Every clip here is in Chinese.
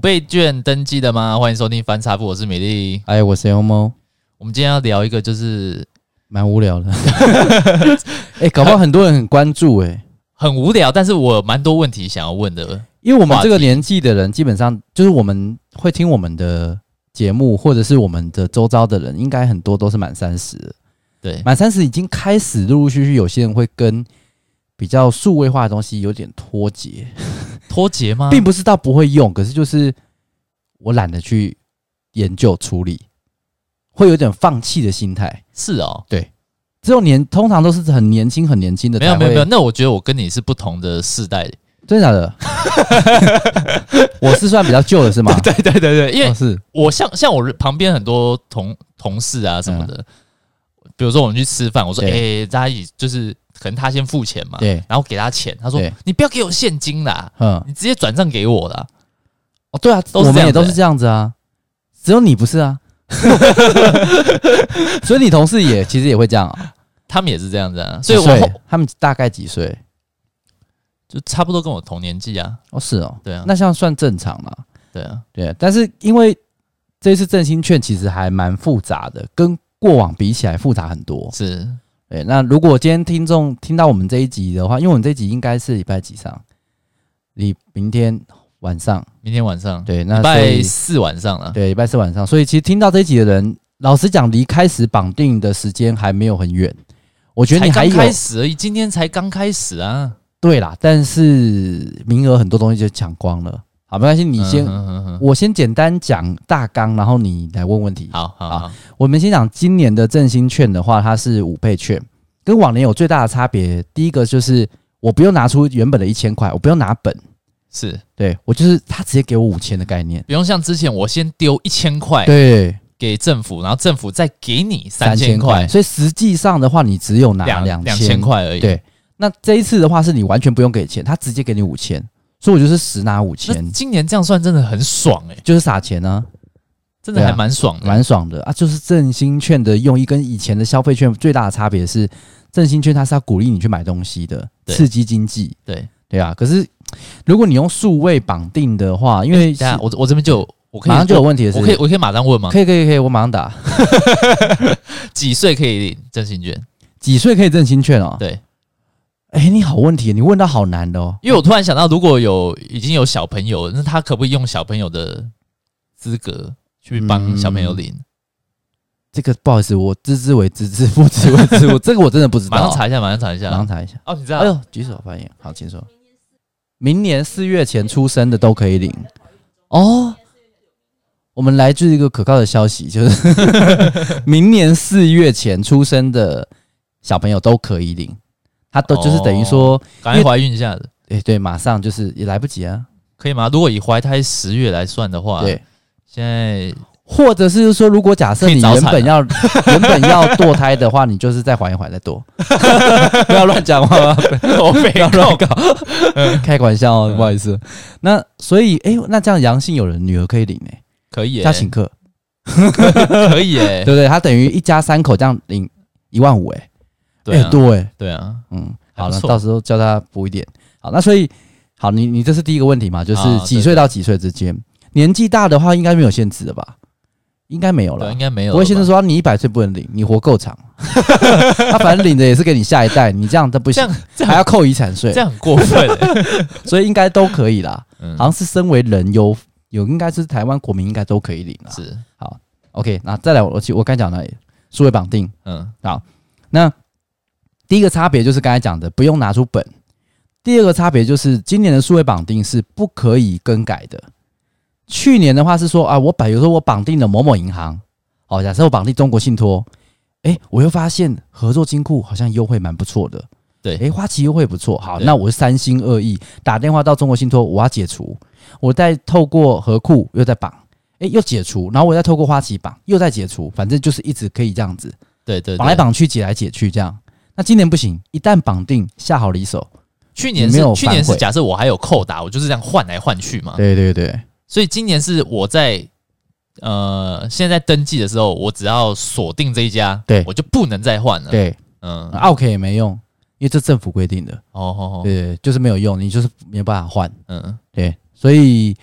倍券登记的吗？欢迎收听翻查富，我是米粒，哎，我是欧猫。我们今天要聊一个，就是蛮无聊的。哎，搞不好很多人很关注，哎，很无聊，但是我蛮多问题想要问的。因为我们这个年纪的人，基本上就是我们会听我们的节目，或者是我们的周遭的人，应该很多都是满三十。对，满三十已经开始陆陆续续有些人会跟比较数位化的东西有点脱节。脱节吗？并不是到不会用，可是就是我懒得去研究处理，会有点放弃的心态。是哦，对，这种年通常都是很年轻、很年轻的。没有没有没有，那我觉得我跟你是不同的世代，真的假的？我是算比较旧的，是吗？对对对对，因为是我像像我旁边很多同同事啊什么的，嗯、比如说我们去吃饭，我说哎，大家一起就是。可能他先付钱嘛，对，然后给他钱，他说你不要给我现金啦，嗯，你直接转账给我啦。哦，对啊，我们也都是这样子啊，只有你不是啊，所以你同事也其实也会这样啊，他们也是这样子啊，所以我他们大概几岁？就差不多跟我同年纪啊。哦，是哦，对啊，那像算正常嘛？对啊，对啊，但是因为这次振兴券其实还蛮复杂的，跟过往比起来复杂很多，是。对，那如果今天听众听到我们这一集的话，因为我们这一集应该是礼拜几上？你明天晚上，明天晚上，对，那礼拜四晚上了。对，礼拜四晚上，所以其实听到这一集的人，老实讲，离开始绑定的时间还没有很远。我觉得你还有开始而已，今天才刚开始啊。对啦，但是名额很多东西就抢光了。好，没关系，你先，嗯、哼哼哼。我先简单讲大纲，然后你来问问题。好好好，好，我们先讲今年的振兴券的话，它是五倍券，跟往年有最大的差别。第一个就是我不用拿出原本的一千块，我不用拿本，是。对我就是他直接给我五千的概念，不用像之前我先丢一千块，对，给政府，然后政府再给你三千块，所以实际上的话，你只有拿两两千。块而已。对，那这一次的话，是你完全不用给钱，他直接给你五千。所以，我就是十拿五千。今年这样算真的很爽诶、欸，就是撒钱呢、啊，真的还蛮爽的，蛮爽的啊！就是振兴券的用意跟以前的消费券最大的差别是，振兴券它是要鼓励你去买东西的，刺激经济。对对啊，可是如果你用数位绑定的话，因为我我这边就我可以马上就有问题的是，我可以我可以马上问吗？可以可以可以，我马上打。几岁可以领振兴券？几岁可以振兴券哦？对。哎、欸，你好问题，你问到好难的哦。因为我突然想到，如果有已经有小朋友，那他可不可以用小朋友的资格去帮小朋友领、嗯？这个不好意思，我知之为知之，不知为知。我这个我真的不知道。马上查一下，马上查一下，马上查一下。哦，你知道？哎呦，举手发言。好，请说。明年四月前出生的都可以领哦。我们来自一个可靠的消息，就是明年四月前出生的小朋友都可以领。他都就是等于说，赶快怀孕一下子，哎，对，马上就是也来不及啊，可以吗？如果以怀胎十月来算的话，对，现在或者是说，如果假设你原本要 原本要堕胎的话，你就是再怀一怀再堕，不要乱讲话，我不要乱搞，开个玩笑哦，不好意思。那所以，哎，那这样阳性有人女儿可以领哎，可以，他请客，可以哎，对不对？他等于一家三口这样领一万五哎。对、啊、对对啊，嗯，好了，到时候叫他补一点。好，那所以好，你你这是第一个问题嘛？就是几岁到几岁之间，年纪大的话应该没有限制的吧？应该没有了，应该没有。不会先生说你一百岁不能领，你活够长，他反正领的也是给你下一代，你这样都不行，还要扣遗产税，这样很过分、欸。所以应该都可以啦。好像是身为人有有，应该是台湾国民应该都可以领了。是好，OK，那再来我我刚讲的数位绑定，嗯，好，那。第一个差别就是刚才讲的，不用拿出本。第二个差别就是今年的数位绑定是不可以更改的。去年的话是说啊，我比如说我绑定了某某银行，好，假设我绑定中国信托，哎，我又发现合作金库好像优惠蛮不错的，对，哎，花旗优惠不错，好，那我是三心二意打电话到中国信托，我要解除，我再透过合库又在绑，哎，又解除，然后我再透过花旗绑，又在解除，反正就是一直可以这样子，对对，绑来绑去，解来解去这样。那今年不行，一旦绑定下好离手。去年是去年是假设我还有扣打，我就是这样换来换去嘛。对对对，所以今年是我在呃现在登记的时候，我只要锁定这一家，对我就不能再换了。对，嗯，OK 也没用，因为这政府规定的。哦哦哦，对，就是没有用，你就是没有办法换。嗯，对，所以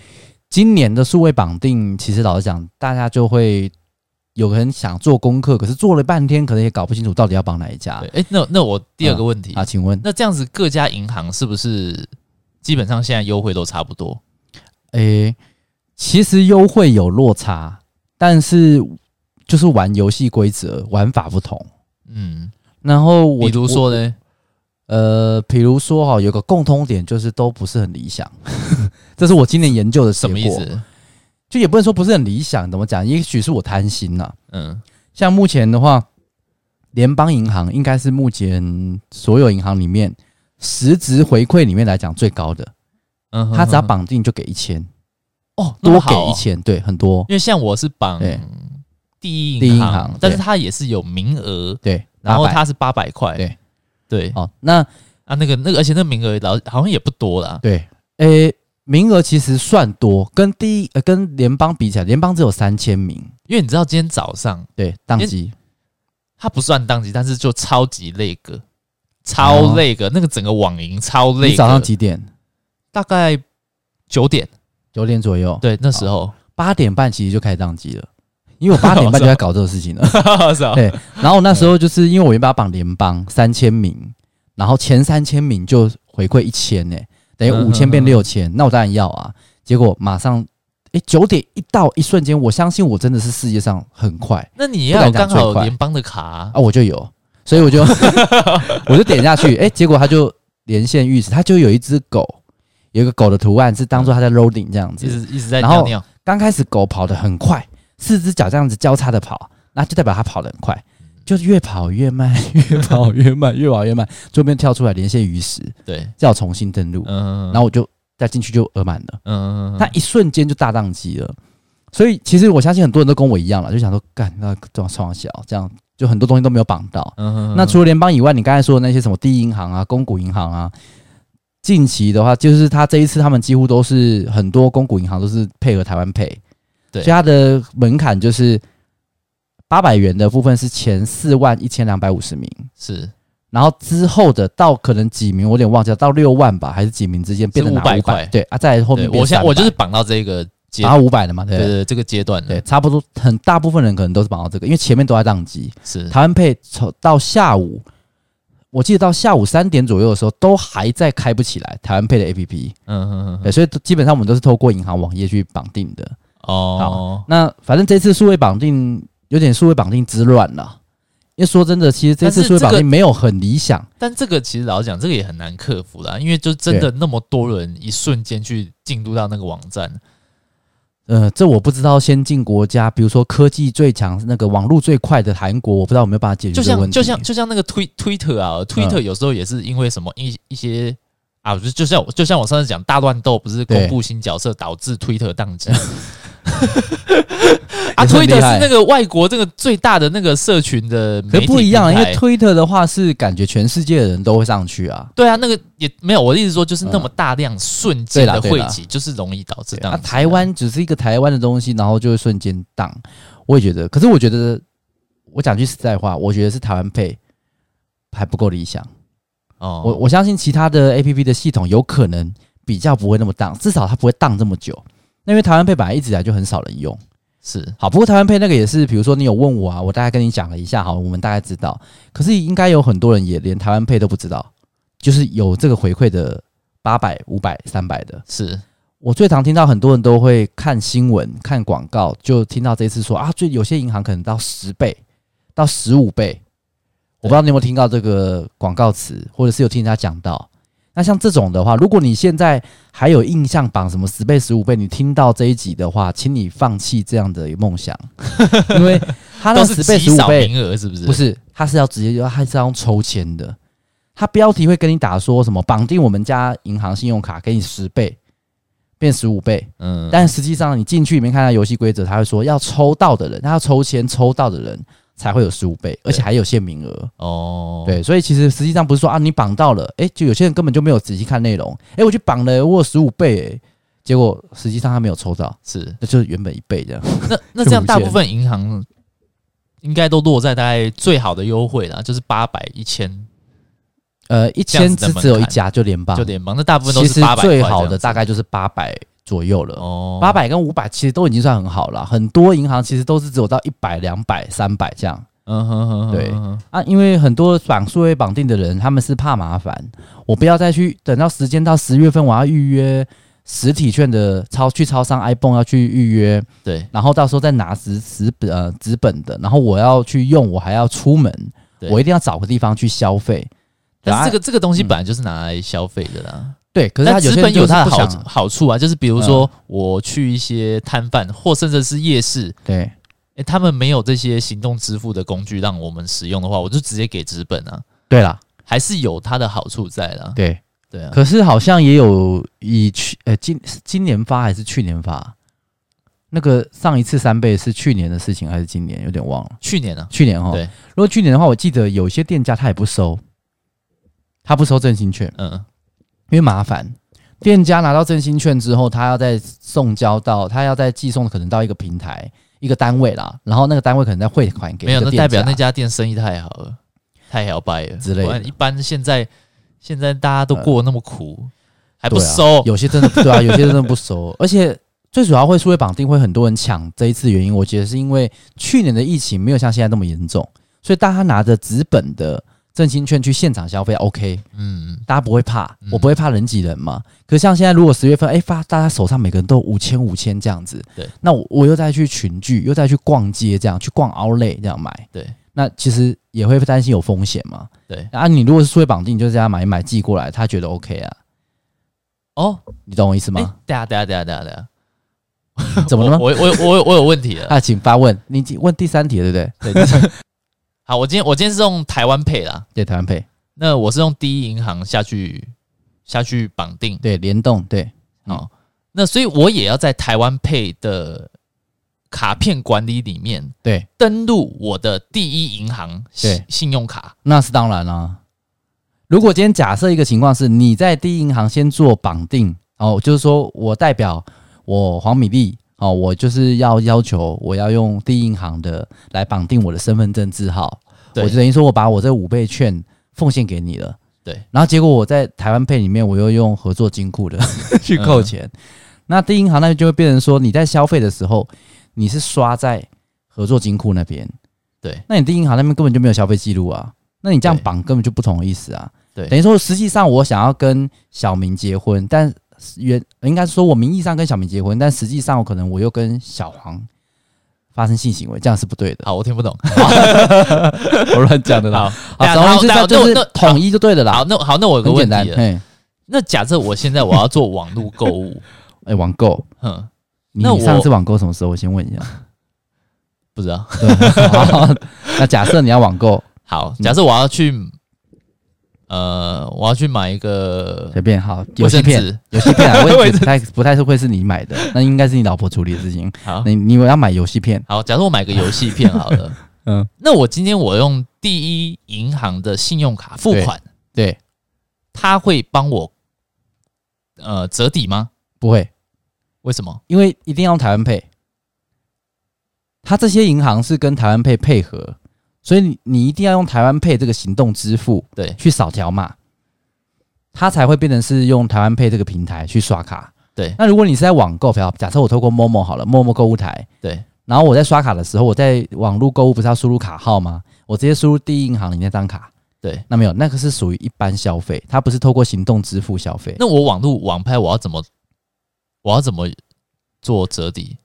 今年的数位绑定，其实老实讲，大家就会有人想做功课，可是做了半天，可能也搞不清楚到底要绑哪一家。哎、欸，那那我第二个问题、嗯、啊，请问，那这样子各家银行是不是基本上现在优惠都差不多？诶、欸，其实优惠有落差，但是就是玩游戏规则玩法不同。嗯，然后我比如说呢？呃，比如说哈，有个共通点就是都不是很理想，这是我今年研究的什么意思？就也不能说不是很理想，怎么讲？也许是我贪心呐。嗯，像目前的话，联邦银行应该是目前所有银行里面实质回馈里面来讲最高的。嗯，他只要绑定就给一千哦，多给一千，对，很多。因为像我是绑第一银行，但是它也是有名额，对，然后它是八百块，对。对，哦，那啊，那个那个，而且那个名额老好像也不多啦。对，诶、欸，名额其实算多，跟第一呃跟联邦比起来，联邦只有三千名。因为你知道今天早上对当机，它不算当机，但是就超级累个，超累个，哦、那个整个网银超累。你早上几点？大概九点，九点左右。对，那时候八点半其实就开始当机了。因为我八点半就在搞这个事情了，对。然后那时候就是因为我原本要绑联邦三千名，然后前三千名就回馈一千呢，等于五千变六千，那我当然要啊。结果马上，哎，九点一到，一瞬间，我相信我真的是世界上很快。那你要刚好联邦的卡啊，我就有，所以我就 我就点下去，哎，结果他就连线预示，他就有一只狗，有一个狗的图案是当做他在 loading 这样子，一直一直在尿尿。刚开始狗跑得很快。四只脚这样子交叉的跑，那就代表它跑得很快，就是越跑越慢，越跑越慢，越跑越慢。左边跳出来连线鱼食，对，叫重新登录，嗯，然后我就再进去就额满了，嗯，那一瞬间就大宕机了。所以其实我相信很多人都跟我一样了，就想说干那这样创小，这样就很多东西都没有绑到。嗯，那除了联邦以外，你刚才说的那些什么第一银行啊、公股银行啊，近期的话，就是他这一次他们几乎都是很多公股银行都是配合台湾 Pay。对，所以它的门槛就是八百元的部分是前四万一千两百五十名，是，然后之后的到可能几名我有点忘记了，到六万吧还是几名之间变成五百块，对啊，在后面我现在我就是绑到这个绑到五百的嘛，对对，对，这个阶段对，差不多很大部分人可能都是绑到这个，因为前面都在宕机，是。台湾 Pay 从到下午，我记得到下午三点左右的时候都还在开不起来台湾 Pay 的 APP，嗯嗯嗯，对，所以基本上我们都是透过银行网页去绑定的。哦，好，那反正这次数位绑定有点数位绑定之乱了。因为说真的，其实这次数位绑定没有很理想，但这个其实老实讲，这个也很难克服啦。因为就真的那么多人一瞬间去进入到那个网站，呃，这我不知道先进国家，比如说科技最强、那个网络最快的韩国，我不知道有没有办法解决这个问题。就像就像就像那个推推特啊，推特有时候也是因为什么一一些啊，就就像就像我上次讲大乱斗，不是公布新角色导致推特宕机。啊，推特是那个外国这个最大的那个社群的，可不一样，因为推特的话是感觉全世界的人都会上去啊。对啊，那个也没有，我的意思说就是那么大量瞬间的汇集，就是容易导致当。啊，台湾只是一个台湾的东西，然后就会瞬间当。我也觉得，可是我觉得，我讲句实在话，我觉得是台湾 Pay 还不够理想。哦，我我相信其他的 APP 的系统有可能比较不会那么荡，至少它不会荡这么久。那因为台湾 Pay 本来一直以来就很少人用，是好。不过台湾 Pay 那个也是，比如说你有问我啊，我大概跟你讲了一下，好，我们大概知道。可是应该有很多人也连台湾 Pay 都不知道，就是有这个回馈的八百、五百、三百的。是我最常听到很多人都会看新闻、看广告，就听到这次说啊，最有些银行可能到十倍、到十五倍。我不知道你有没有听到这个广告词，或者是有听人家讲到。那像这种的话，如果你现在还有印象绑什么十倍、十五倍，你听到这一集的话，请你放弃这样的梦想，因为他的十倍、十五倍名额是不是？不是，它是要直接要，它是要用抽签的。他标题会跟你打说什么绑定我们家银行信用卡给你十倍变十五倍，嗯，但实际上你进去里面看到游戏规则，他会说要抽到的人，他要抽签抽到的人。才会有十五倍，而且还有限名额哦。对，所以其实实际上不是说啊，你绑到了，哎、欸，就有些人根本就没有仔细看内容，哎、欸，我去绑了，我有十五倍、欸，结果实际上他没有抽到，是，那就是原本一倍这样。那 那这样大部分银行应该都落在大概最好的优惠啦，就是八百、一千，呃，一千只只有一家，就联邦，就联邦，那大部分都是八百。最好的大概就是八百。左右了。哦，八百跟五百其实都已经算很好了，很多银行其实都是只有到一百、两百、三百这样。嗯哼哼，对。啊，因为很多绑数位绑定的人，他们是怕麻烦，我不要再去等到时间到十月份，我要预约实体券的超去超商 iPhone 要去预约，对，然后到时候再拿纸纸本呃纸本的，然后我要去用，我还要出门，我一定要找个地方去消费。但是这个这个东西本来就是拿来消费的啦，嗯、对，可是它纸本有它的好好处啊，就是比如说我去一些摊贩或甚至是夜市，对。欸、他们没有这些行动支付的工具让我们使用的话，我就直接给资本啊。对啦，还是有它的好处在的。对对啊，可是好像也有以去呃、欸、今今年发还是去年发？那个上一次三倍是去年的事情还是今年？有点忘了。去年啊，去年哈。对，如果去年的话，我记得有些店家他也不收，他不收振兴券，嗯，因为麻烦。店家拿到振兴券之后，他要再送交到，他要再寄送，可能到一个平台。一个单位啦，然后那个单位可能在汇款给没有，那代表那家店生意太好了，太摇摆了之类的。一般现在现在大家都过那么苦，呃、还不收，啊、有些真的对啊，有些真的不收。而且最主要会数位绑定会很多人抢这一次原因，我觉得是因为去年的疫情没有像现在那么严重，所以大家拿着纸本的。振兴券去现场消费，OK，嗯，大家不会怕，嗯、我不会怕人挤人嘛。可是像现在，如果十月份，哎、欸，发大家手上每个人都五千五千这样子，对，那我我又再去群聚，又再去逛街，这样去逛 Outlet 这样买，对，那其实也会担心有风险嘛，对。啊，你如果是数位绑定，你就这样买一买寄过来，他觉得 OK 啊。哦，你懂我意思吗？等下等下等下等下等下，怎么了吗？我我我有问题了 啊，请发问，你问第三题了，对不对？对。就是、好，我今天我今天是用台湾 Pay 啦，对，台湾 Pay。那我是用第一银行下去下去绑定，对，联动，对，哦，那所以我也要在台湾 Pay 的卡片管理里面，对，登录我的第一银行对。信用卡，那是当然啦。如果今天假设一个情况是你在第一银行先做绑定，哦，就是说我代表我黄米粒，哦，我就是要要求我要用第一银行的来绑定我的身份证字号，我就等于说我把我这五倍券。奉献给你了，对。然后结果我在台湾 Pay 里面，我又用合作金库的 去扣钱，嗯、那第一银行那边就会变成说，你在消费的时候，你是刷在合作金库那边，对。那你第一银行那边根本就没有消费记录啊，那你这样绑根本就不同的意思啊，对。等于说，实际上我想要跟小明结婚，但原应该是说我名义上跟小明结婚，但实际上我可能我又跟小黄。发生性行为，这样是不对的。好，我听不懂，我乱讲的啦。好，总之，那就是统一就对的啦。好，那好，那我有个问题。那假设我现在我要做网络购物，哎，网购，嗯，那你上次网购什么时候？我先问一下，不知道。那假设你要网购，好，假设我要去。呃，我要去买一个随便好游戏片，游戏片啊，我也不太不太是会是你买的，那应该是你老婆处理的事情。好，你你要买游戏片，好，假如我买个游戏片 好了，嗯，那我今天我用第一银行的信用卡付款，对，他会帮我呃折抵吗？不会，为什么？因为一定要用台湾 Pay，他这些银行是跟台湾 Pay 配合。所以你你一定要用台湾 Pay 这个行动支付，对，去扫条码，它才会变成是用台湾 Pay 这个平台去刷卡。对，那如果你是在网购票，假设我透过 Momo 好了，Momo 购物台，对，然后我在刷卡的时候，我在网络购物不是要输入卡号吗？我直接输入第一银行里那张卡，对，那没有，那个是属于一般消费，它不是透过行动支付消费。那我网络网拍我要怎么，我要怎么做折抵？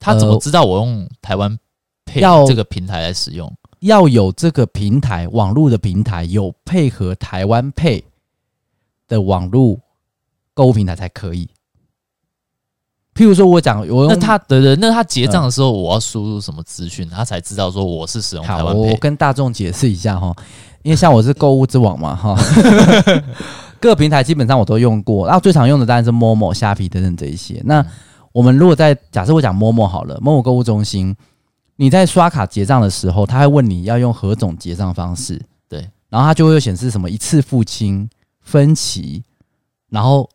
他怎么知道我用台湾 Pay 这个平台来使用？要有这个平台，网络的平台有配合台湾 Pay 的网络购物平台才可以。譬如说我讲，我那他的人，那他结账的时候，我要输入什么资讯，他才知道说我是使用台湾。我跟大众解释一下哈，因为像我是购物之王嘛哈，各个平台基本上我都用过，然后最常用的当然是 Momo、虾皮等等这一些。那我们如果在假设我讲 Momo 好了，Momo 购物中心。你在刷卡结账的时候，他会问你要用何种结账方式，对，然后他就会显示什么一次付清、分期，然后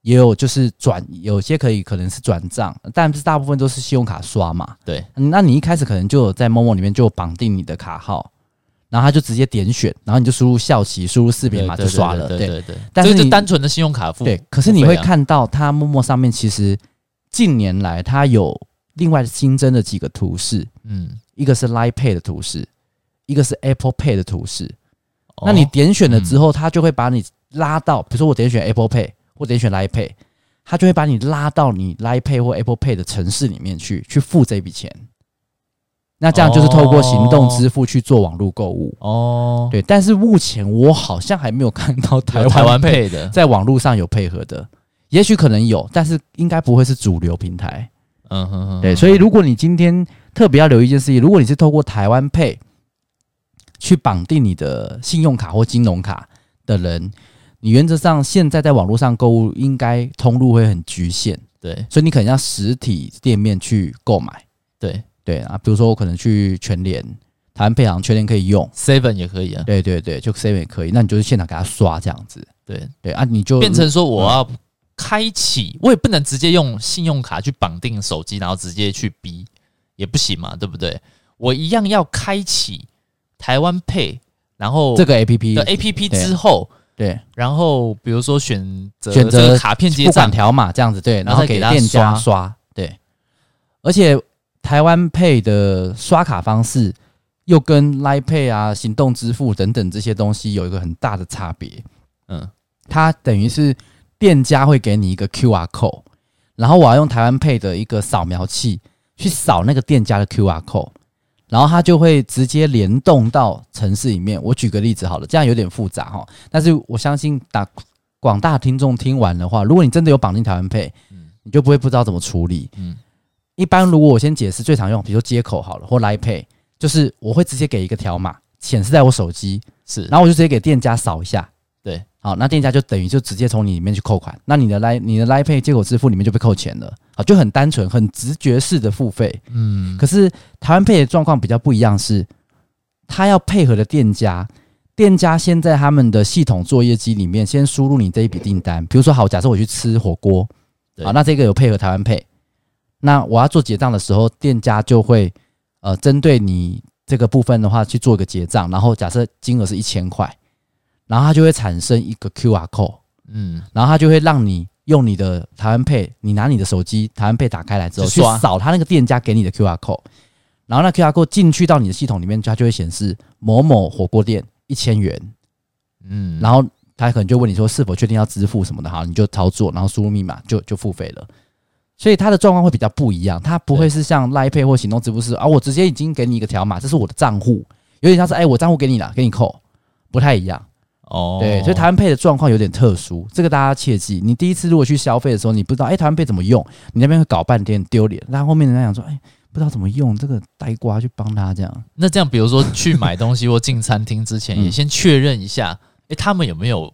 也有就是转，有些可以可能是转账，但是大部分都是信用卡刷嘛，对。那你一开始可能就有在 Momo 里面就绑定你的卡号，然后他就直接点选，然后你就输入校旗，输入识别码就刷了。对对。对，对，但是你单纯的信用卡付对，可是你会看到它陌陌上面其实近年来它有另外新增的几个图示，嗯，一个是 Line Pay 的图示，一个是 Apple Pay 的图示。哦、那你点选了之后，它就会把你拉到，比如说我点选 Apple Pay 或点选 Line Pay。它就会把你拉到你 Line Pay 或 Apple Pay 的城市里面去，去付这笔钱。那这样就是透过行动支付去做网络购物哦。对，但是目前我好像还没有看到台湾台湾 Pay 的在网络上有配合的，也许可能有，但是应该不会是主流平台。嗯哼哼。对，所以如果你今天特别要留意一件事情，如果你是透过台湾 Pay 去绑定你的信用卡或金融卡的人。你原则上现在在网络上购物，应该通路会很局限，对，所以你可能要实体店面去购买，对。对啊，比如说我可能去全联、台湾配行，全联可以用，Seven 也可以啊，对对对，就 Seven 也可以，那你就是现场给他刷这样子，对。对啊，你就变成说我要开启，我也不能直接用信用卡去绑定手机，然后直接去逼也不行嘛，对不对？我一样要开启台湾 Pay，然后这个 APP 的 APP 之后。对，然后比如说选择选择卡片结账，条码这样子，对，然后给店家刷，对。而且台湾 Pay 的刷卡方式又跟 Line Pay 啊、行动支付等等这些东西有一个很大的差别。嗯，它等于是店家会给你一个 QR code，然后我要用台湾 Pay 的一个扫描器去扫那个店家的 QR code。然后它就会直接联动到城市里面。我举个例子好了，这样有点复杂哈。但是我相信打广大听众听完的话，如果你真的有绑定台湾 Pay，你就不会不知道怎么处理。嗯，一般如果我先解释最常用，比如说接口好了，或 Line Pay，就是我会直接给一个条码显示在我手机，是，然后我就直接给店家扫一下。对，好，那店家就等于就直接从你里面去扣款，那你的 Line 你的 Line Pay 接口支付里面就被扣钱了，好，就很单纯、很直觉式的付费。嗯，可是台湾 Pay 的状况比较不一样，是他要配合的店家，店家先在他们的系统作业机里面先输入你这一笔订单，比如说好，假设我去吃火锅，好，那这个有配合台湾 Pay，那我要做结账的时候，店家就会呃针对你这个部分的话去做一个结账，然后假设金额是一千块。然后它就会产生一个 QR code，嗯，然后它就会让你用你的台湾 Pay，你拿你的手机台湾 Pay 打开来之后，去扫它那个店家给你的 QR code，然后那 QR code 进去到你的系统里面，它就会显示某某火锅店一千元，嗯，然后他可能就问你说是否确定要支付什么的，好，你就操作，然后输入密码就就付费了。所以它的状况会比较不一样，它不会是像 Line Pay 或行动支付是啊，我直接已经给你一个条码，这是我的账户，有点像是哎，我账户给你了，给你扣，不太一样。哦，对，所以台湾 Pay 的状况有点特殊，这个大家切记。你第一次如果去消费的时候，你不知道，哎，台湾 Pay 怎么用？你那边会搞半天丢脸。那后后面人家讲说，哎，不知道怎么用，这个呆瓜去帮他这样。那这样，比如说去买东西或进餐厅之前，也先确认一下，哎，他们有没有？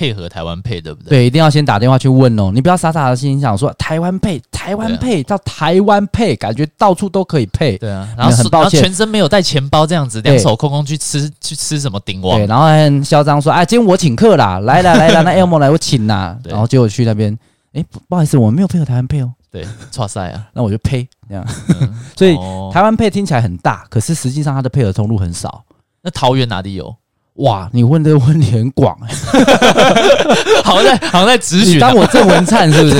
配合台湾 Pay 对不对？对，一定要先打电话去问哦。你不要傻傻的心想说台湾 Pay，台湾 Pay 到台湾 Pay，感觉到处都可以配。对啊，然后很抱歉，全身没有带钱包这样子，两手空空去吃去吃什么鼎王？对，然后还很嚣张说，哎，今天我请客啦，来啦 来啦，那 Elmo 来我请啦。然后结果去那边，哎，不好意思，我们没有配合台湾 Pay 哦。对，错赛啊，那我就呸这样。所以台湾 Pay 听起来很大，可是实际上它的配合通路很少。那桃园哪里有？哇，你问这个问题很广，好像在好像在咨询，当我郑文灿是不是？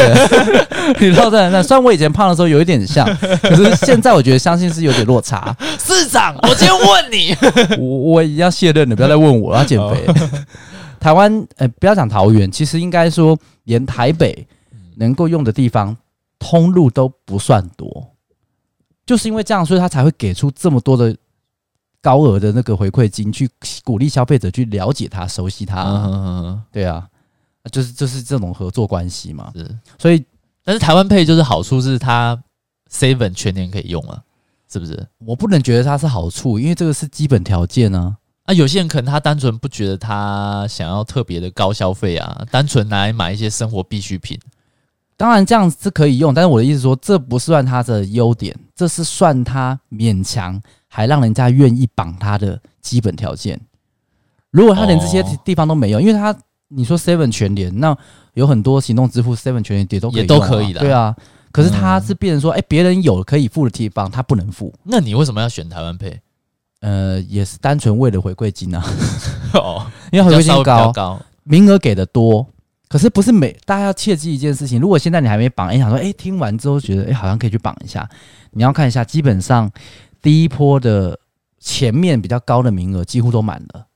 你知道郑文灿，虽然我以前胖的时候有一点像，可是现在我觉得相信是有点落差。市长，我今天问你，我我已经要卸任了，不要再问我，我要减肥。台湾，呃，不要讲桃园，其实应该说，连台北能够用的地方通路都不算多，就是因为这样，所以他才会给出这么多的。高额的那个回馈金，去鼓励消费者去了解它、熟悉它。嗯嗯嗯，对啊，就是就是这种合作关系嘛。是，所以但是台湾 Pay 就是好处是它 Seven 全年可以用啊，是不是？我不能觉得它是好处，因为这个是基本条件啊。啊，有些人可能他单纯不觉得他想要特别的高消费啊，单纯拿来买一些生活必需品。当然这样是可以用，但是我的意思说，这不算它的优点，这是算它勉强。还让人家愿意绑他的基本条件。如果他连这些地方都没有，因为他你说 Seven 全联，那有很多行动支付 Seven 全联也都可以，也都可以的，对啊。可是他是变成说，哎，别人有可以付的地方，他不能付。那你为什么要选台湾 Pay？呃，也是单纯为了回馈金啊。哦，因为回馈金高，高名额给的多，可是不是每大家要切记一件事情，如果现在你还没绑，哎，想说，哎，听完之后觉得，哎，好像可以去绑一下，你要看一下，基本上第一波的前面比较高的名额几乎都满了，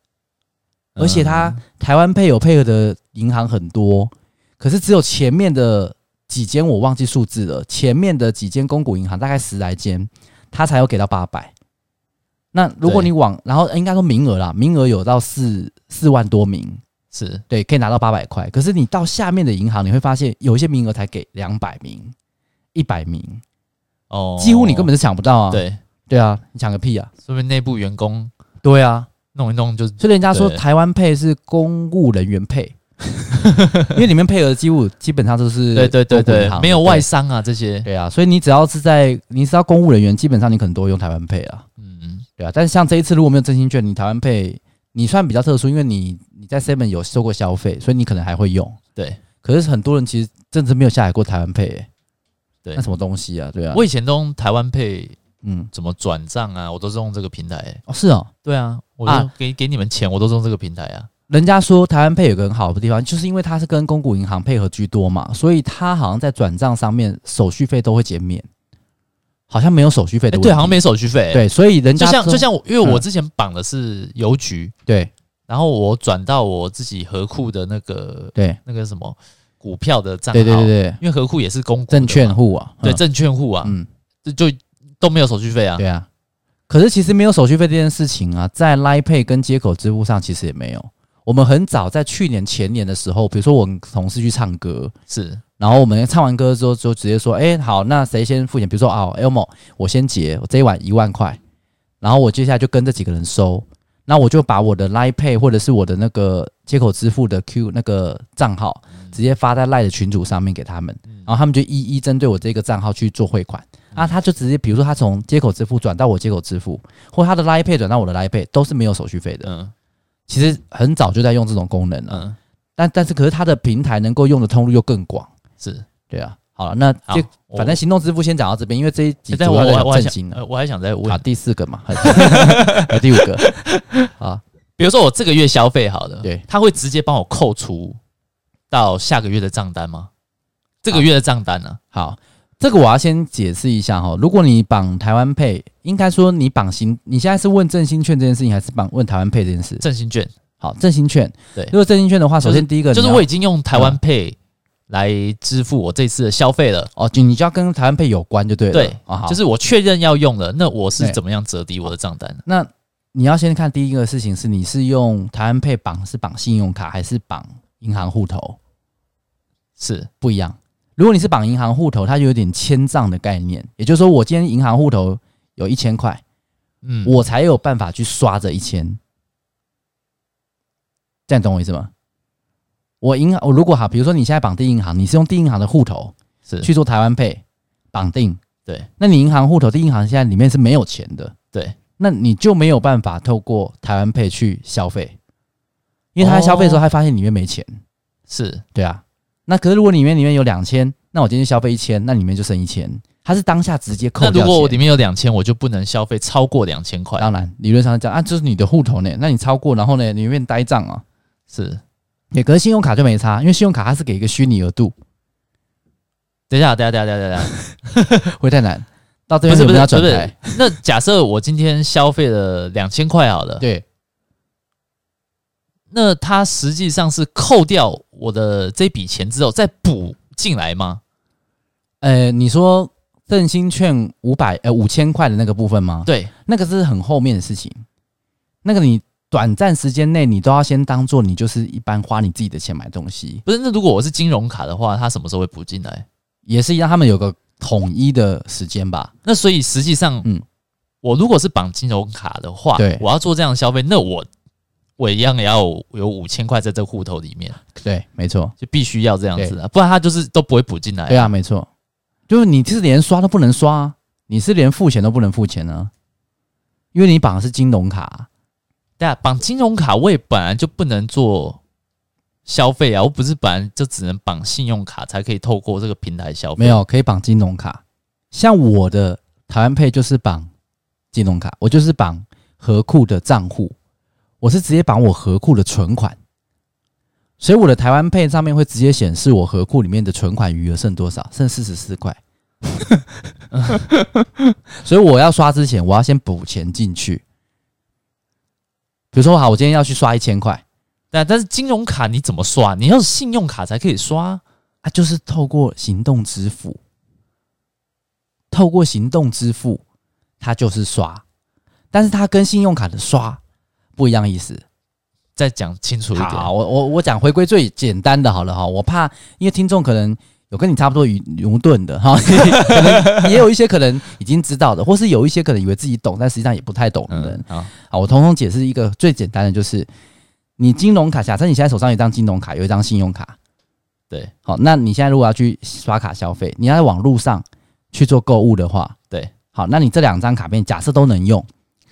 而且它台湾配有配合的银行很多，可是只有前面的几间我忘记数字了，前面的几间公股银行大概十来间，它才有给到八百。那如果你往，然后应该说名额啦，名额有到四四万多名，是对，可以拿到八百块。可是你到下面的银行，你会发现有一些名额才给两百名、一百名，哦，几乎你根本是抢不到啊。对，对啊，你抢个屁啊！说明内部员工对啊，弄一弄就，所以人家说台湾配是公务人员配，因为里面配额几乎基本上都是对对对对，没有外商啊这些，对啊，所以你只要是在你知道公务人员，基本上你可能都会用台湾配啊。嗯。对啊，但是像这一次如果没有真心券，你台湾配你算比较特殊，因为你你在 Seven 有收过消费，所以你可能还会用。对，可是很多人其实真的没有下载过台湾配，欸，对，那什么东西啊？对啊，我以前都用台湾配，嗯，怎么转账啊？我都是用这个平台，欸。哦，是哦，对啊，我就给、啊、给你们钱，我都是用这个平台啊。人家说台湾配有个很好的地方，就是因为它是跟公股银行配合居多嘛，所以它好像在转账上面手续费都会减免。好像没有手续费的对，好像没手续费。对，所以人家就像就像我，因为我之前绑的是邮局，对，然后我转到我自己合库的那个，对，那个什么股票的账号，对对对对，因为合库也是公证券户啊，对，证券户啊，嗯，就就都没有手续费啊，对啊。可是其实没有手续费这件事情啊，在 Line Pay 跟接口支付上其实也没有。我们很早在去年前年的时候，比如说我们同事去唱歌，是。然后我们唱完歌之后，就直接说：“哎，好，那谁先付钱？比如说啊，Elmo，我先结，我这一晚一万块。然后我接下来就跟这几个人收。那我就把我的 Line Pay 或者是我的那个接口支付的 Q 那个账号，直接发在 Line 的群组上面给他们。然后他们就一一针对我这个账号去做汇款。啊，他就直接，比如说他从接口支付转到我接口支付，或他的 Line Pay 转到我的 Line Pay，都是没有手续费的。嗯，其实很早就在用这种功能了。嗯，但但是可是他的平台能够用的通路又更广。”是。对啊，好了，那就反正行动支付先讲到这边，因为这一集主要在振兴了，我还想再问。啊，第四个嘛，还有第五个。啊，比如说我这个月消费好了，对，他会直接帮我扣除到下个月的账单吗？这个月的账单呢？好，这个我要先解释一下哈，如果你绑台湾配，应该说你绑新，你现在是问振兴券这件事情，还是绑问台湾配这件事？振兴券，好，振兴券，对，如果振兴券的话，首先第一个就是我已经用台湾配。来支付我这次的消费了哦，就你就要跟台湾配有关就对了。对，就是我确认要用了，那我是怎么样折抵我的账单？那你要先看第一个事情是，你是用台湾配绑是绑信用卡还是绑银行户头？是不一样。如果你是绑银行户头，它就有点千账的概念，也就是说，我今天银行户头有一千块，嗯，我才有办法去刷这一千。这样懂我意思吗？我银行，我如果好，比如说你现在绑定银行，你是用定银行的户头是。去做台湾配绑定，对，那你银行户头定银行现在里面是没有钱的，对，那你就没有办法透过台湾配去消费，因为他在消费的时候，他发现里面没钱，是。对啊。那可是如果里面里面有两千，那我今天消费一千，那里面就剩一千，它是当下直接扣掉。那如果我里面有两千，我就不能消费超过两千块。当然，理论上讲啊，就是你的户头呢，那你超过，然后呢，里面呆账啊，是。也可是信用卡就没差，因为信用卡它是给一个虚拟额度。等一下，等一下，等一下，等一下，会太难。到这边是不是要转台？那假设我今天消费了两千块，好了，对。那它实际上是扣掉我的这笔钱之后再补进来吗？呃，你说振兴券五百呃五千块的那个部分吗？对，那个是很后面的事情。那个你。短暂时间内，你都要先当做你就是一般花你自己的钱买东西。不是，那如果我是金融卡的话，它什么时候会补进来？也是一样，他们有个统一的时间吧。那所以实际上，嗯，我如果是绑金融卡的话，对，我要做这样的消费，那我我一样也要有五千块在这户头里面。对，没错，就必须要这样子啊，不然他就是都不会补进来。对啊，没错，就是你是连刷都不能刷啊，你是连付钱都不能付钱呢，因为你绑的是金融卡。对啊，绑金融卡我也本来就不能做消费啊，我不是本来就只能绑信用卡才可以透过这个平台消费。没有，可以绑金融卡。像我的台湾配就是绑金融卡，我就是绑合库的账户，我是直接绑我合库的存款，所以我的台湾 Pay 上面会直接显示我合库里面的存款余额剩多少，剩四十四块。所以我要刷之前，我要先补钱进去。比如说，好，我今天要去刷一千块，但但是金融卡你怎么刷？你要是信用卡才可以刷啊，就是透过行动支付，透过行动支付，它就是刷，但是它跟信用卡的刷不一样意思。再讲清楚一点，好，我我我讲回归最简单的好了哈，我怕因为听众可能。有跟你差不多愚愚钝的哈，可能也有一些可能已经知道的，或是有一些可能以为自己懂，但实际上也不太懂的人。好，好，我统统解释一个最简单的，就是你金融卡，假设你现在手上有一张金融卡，有一张信用卡，对，好，那你现在如果要去刷卡消费，你要在网络上去做购物的话，对，好，那你这两张卡片假设都能用，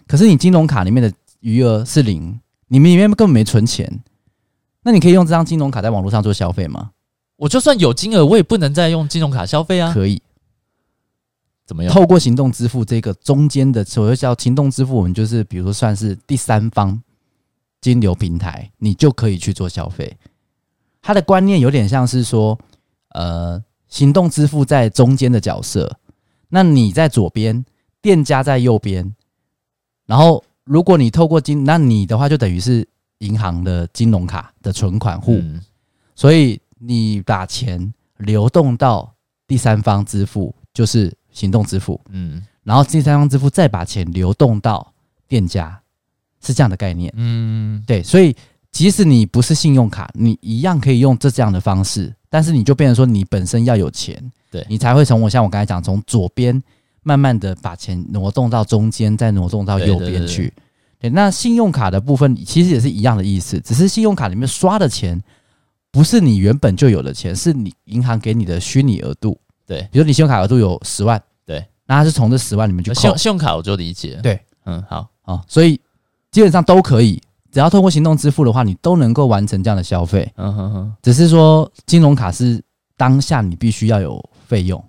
可是你金融卡里面的余额是零，你们里面根本没存钱，那你可以用这张金融卡在网络上做消费吗？我就算有金额，我也不能再用金融卡消费啊。可以，怎么样？透过行动支付这个中间的所谓叫行动支付，我们就是比如说算是第三方金流平台，你就可以去做消费。他的观念有点像是说，呃，行动支付在中间的角色，那你在左边，店家在右边，然后如果你透过金，那你的话就等于是银行的金融卡的存款户，嗯、所以。你把钱流动到第三方支付，就是行动支付，嗯，然后第三方支付再把钱流动到店家，是这样的概念，嗯，对，所以即使你不是信用卡，你一样可以用这这样的方式，但是你就变成说你本身要有钱，对，你才会从我像我刚才讲，从左边慢慢的把钱挪动到中间，再挪动到右边去，对，那信用卡的部分其实也是一样的意思，只是信用卡里面刷的钱。不是你原本就有的钱，是你银行给你的虚拟额度。对，比如你信用卡额度有十万，对，那它是从这十万里面去扣。信信用卡我就理解。对，嗯，好，好，所以基本上都可以，只要通过行动支付的话，你都能够完成这样的消费。嗯哼哼。只是说金融卡是当下你必须要有费用，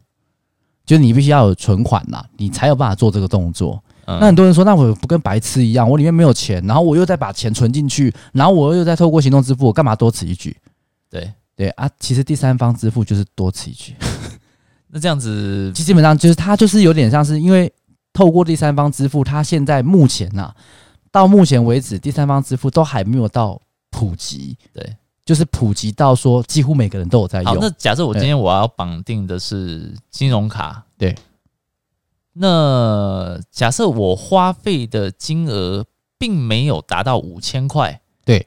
就是你必须要有存款呐，你才有办法做这个动作。嗯。那很多人说，那我不跟白痴一样，我里面没有钱，然后我又再把钱存进去，然后我又再透过行动支付，我干嘛多此一举？对对啊，其实第三方支付就是多此一举。那这样子，基本上就是它就是有点像是，因为透过第三方支付，它现在目前呐、啊，到目前为止，第三方支付都还没有到普及。对，就是普及到说几乎每个人都有在用。好，那假设我今天我要绑定的是金融卡，对，那假设我花费的金额并没有达到五千块，对，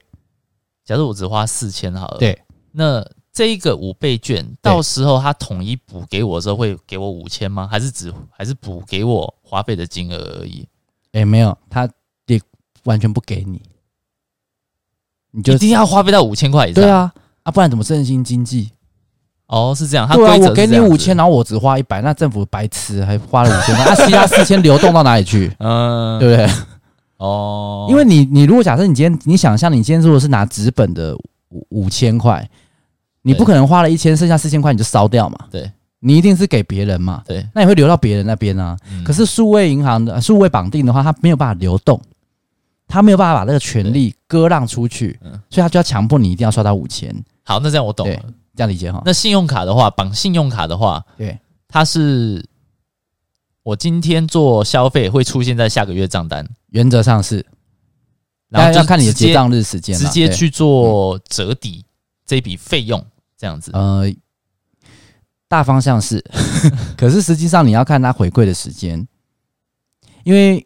假设我只花四千好了，对。那这一个五倍券，到时候他统一补给我的时候，会给我五千吗？还是只还是补给我花费的金额而已？哎、欸，没有，他也完全不给你，你就一定要花费到五千块以上。对啊，啊，不然怎么振兴经济？哦，是这样。他对啊，我给你五千，然后我只花一百，那政府白痴，还花了五千，那其他四千流动到哪里去？嗯，对不对？哦，因为你你如果假设你今天你想象你今天如果是拿纸本的五五千块。你不可能花了一千，剩下四千块你就烧掉嘛？对，你一定是给别人嘛？对，那也会流到别人那边啊。可是数位银行的数位绑定的话，它没有办法流动，它没有办法把这个权利割让出去，所以他就要强迫你一定要刷到五千。好，那这样我懂了，这样理解哈。那信用卡的话，绑信用卡的话，对，它是我今天做消费会出现在下个月账单，原则上是，然后要看你的结账日时间，直接去做折抵这笔费用。这样子，呃，大方向是，可是实际上你要看他回馈的时间，因为，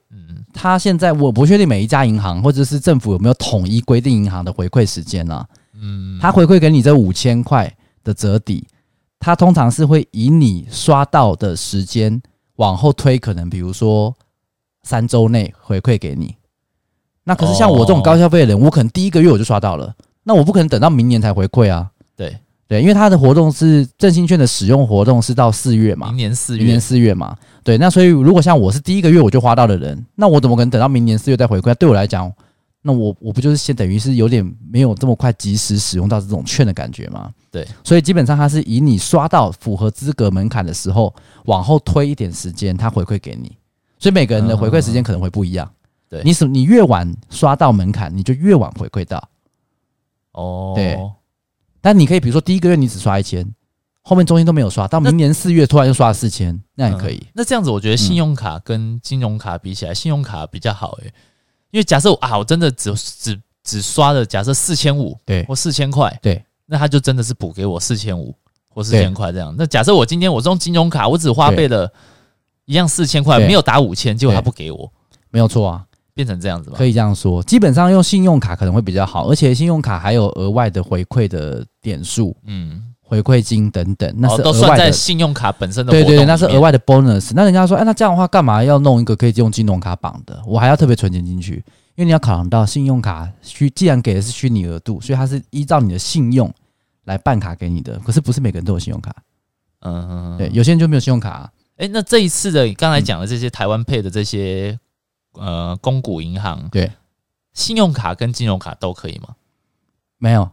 嗯，他现在我不确定每一家银行或者是政府有没有统一规定银行的回馈时间啊？嗯，他回馈给你这五千块的折抵，他通常是会以你刷到的时间往后推，可能比如说三周内回馈给你。那可是像我这种高消费的人，我可能第一个月我就刷到了，那我不可能等到明年才回馈啊。对。因为它的活动是振兴券的使用活动是到四月嘛，明年四月，明年四月嘛。对，那所以如果像我是第一个月我就花到的人，那我怎么可能等到明年四月再回馈？对我来讲，那我我不就是先等于是有点没有这么快及时使用到这种券的感觉吗？对，所以基本上它是以你刷到符合资格门槛的时候往后推一点时间，它回馈给你。所以每个人的回馈时间可能会不一样。对你什你越晚刷到门槛，你就越晚回馈到。哦，对但你可以比如说第一个月你只刷一千，后面中间都没有刷，到明年四月突然又刷了四千，那也可以、嗯。那这样子，我觉得信用卡跟金融卡比起来，嗯、信用卡比较好诶、欸，因为假设啊，我真的只只只刷了假设四千五，对，或四千块，对，那他就真的是补给我四千五或四千块这样。那假设我今天我是用金融卡，我只花费了一样四千块，没有打五千，结果他不给我，没有错啊。变成这样子吧，可以这样说。基本上用信用卡可能会比较好，而且信用卡还有额外的回馈的点数，嗯，回馈金等等，那是都算在信用卡本身的。对对对，那是额外的 bonus。那人家说，哎，那这样的话，干嘛要弄一个可以用金融卡绑的？我还要特别存钱进去，因为你要考量到信用卡虚，既然给的是虚拟额度，所以它是依照你的信用来办卡给你的。可是不是每个人都有信用卡，嗯嗯，对，有些人就没有信用卡、啊。哎，那这一次的刚才讲的这些台湾配的这些。呃，公股银行对，信用卡跟金融卡都可以吗？没有，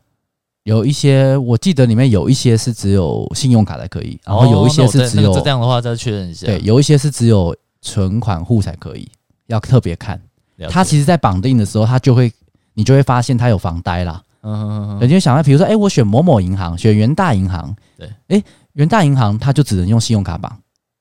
有一些我记得里面有一些是只有信用卡才可以，然后有一些是只有、哦那个、这样的话再确认一下。对，有一些是只有存款户才可以，要特别看。他其实，在绑定的时候，他就会你就会发现他有房贷啦。嗯嗯嗯。人家想到，比如说，哎、欸，我选某某银行，选元大银行，对，哎、欸，元大银行他就只能用信用卡绑，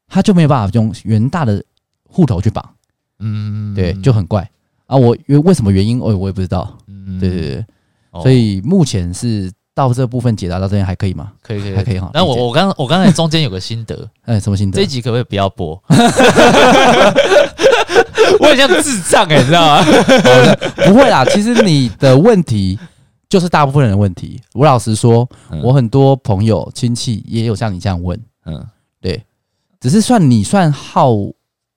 他就没有办法用元大的户头去绑。嗯，对，就很怪啊！我因为为什么原因，我我也不知道。嗯，对对对，哦、所以目前是到这部分解答到这边还可以吗？可以可以还可以哈。那我我刚我刚才中间有个心得，哎，什么心得？这一集可不可以不要播？我很像智障哎、欸，你知道吗？不会啦，其实你的问题就是大部分人的问题。我老实说，嗯、我很多朋友亲戚也有像你这样问，嗯，对，只是算你算好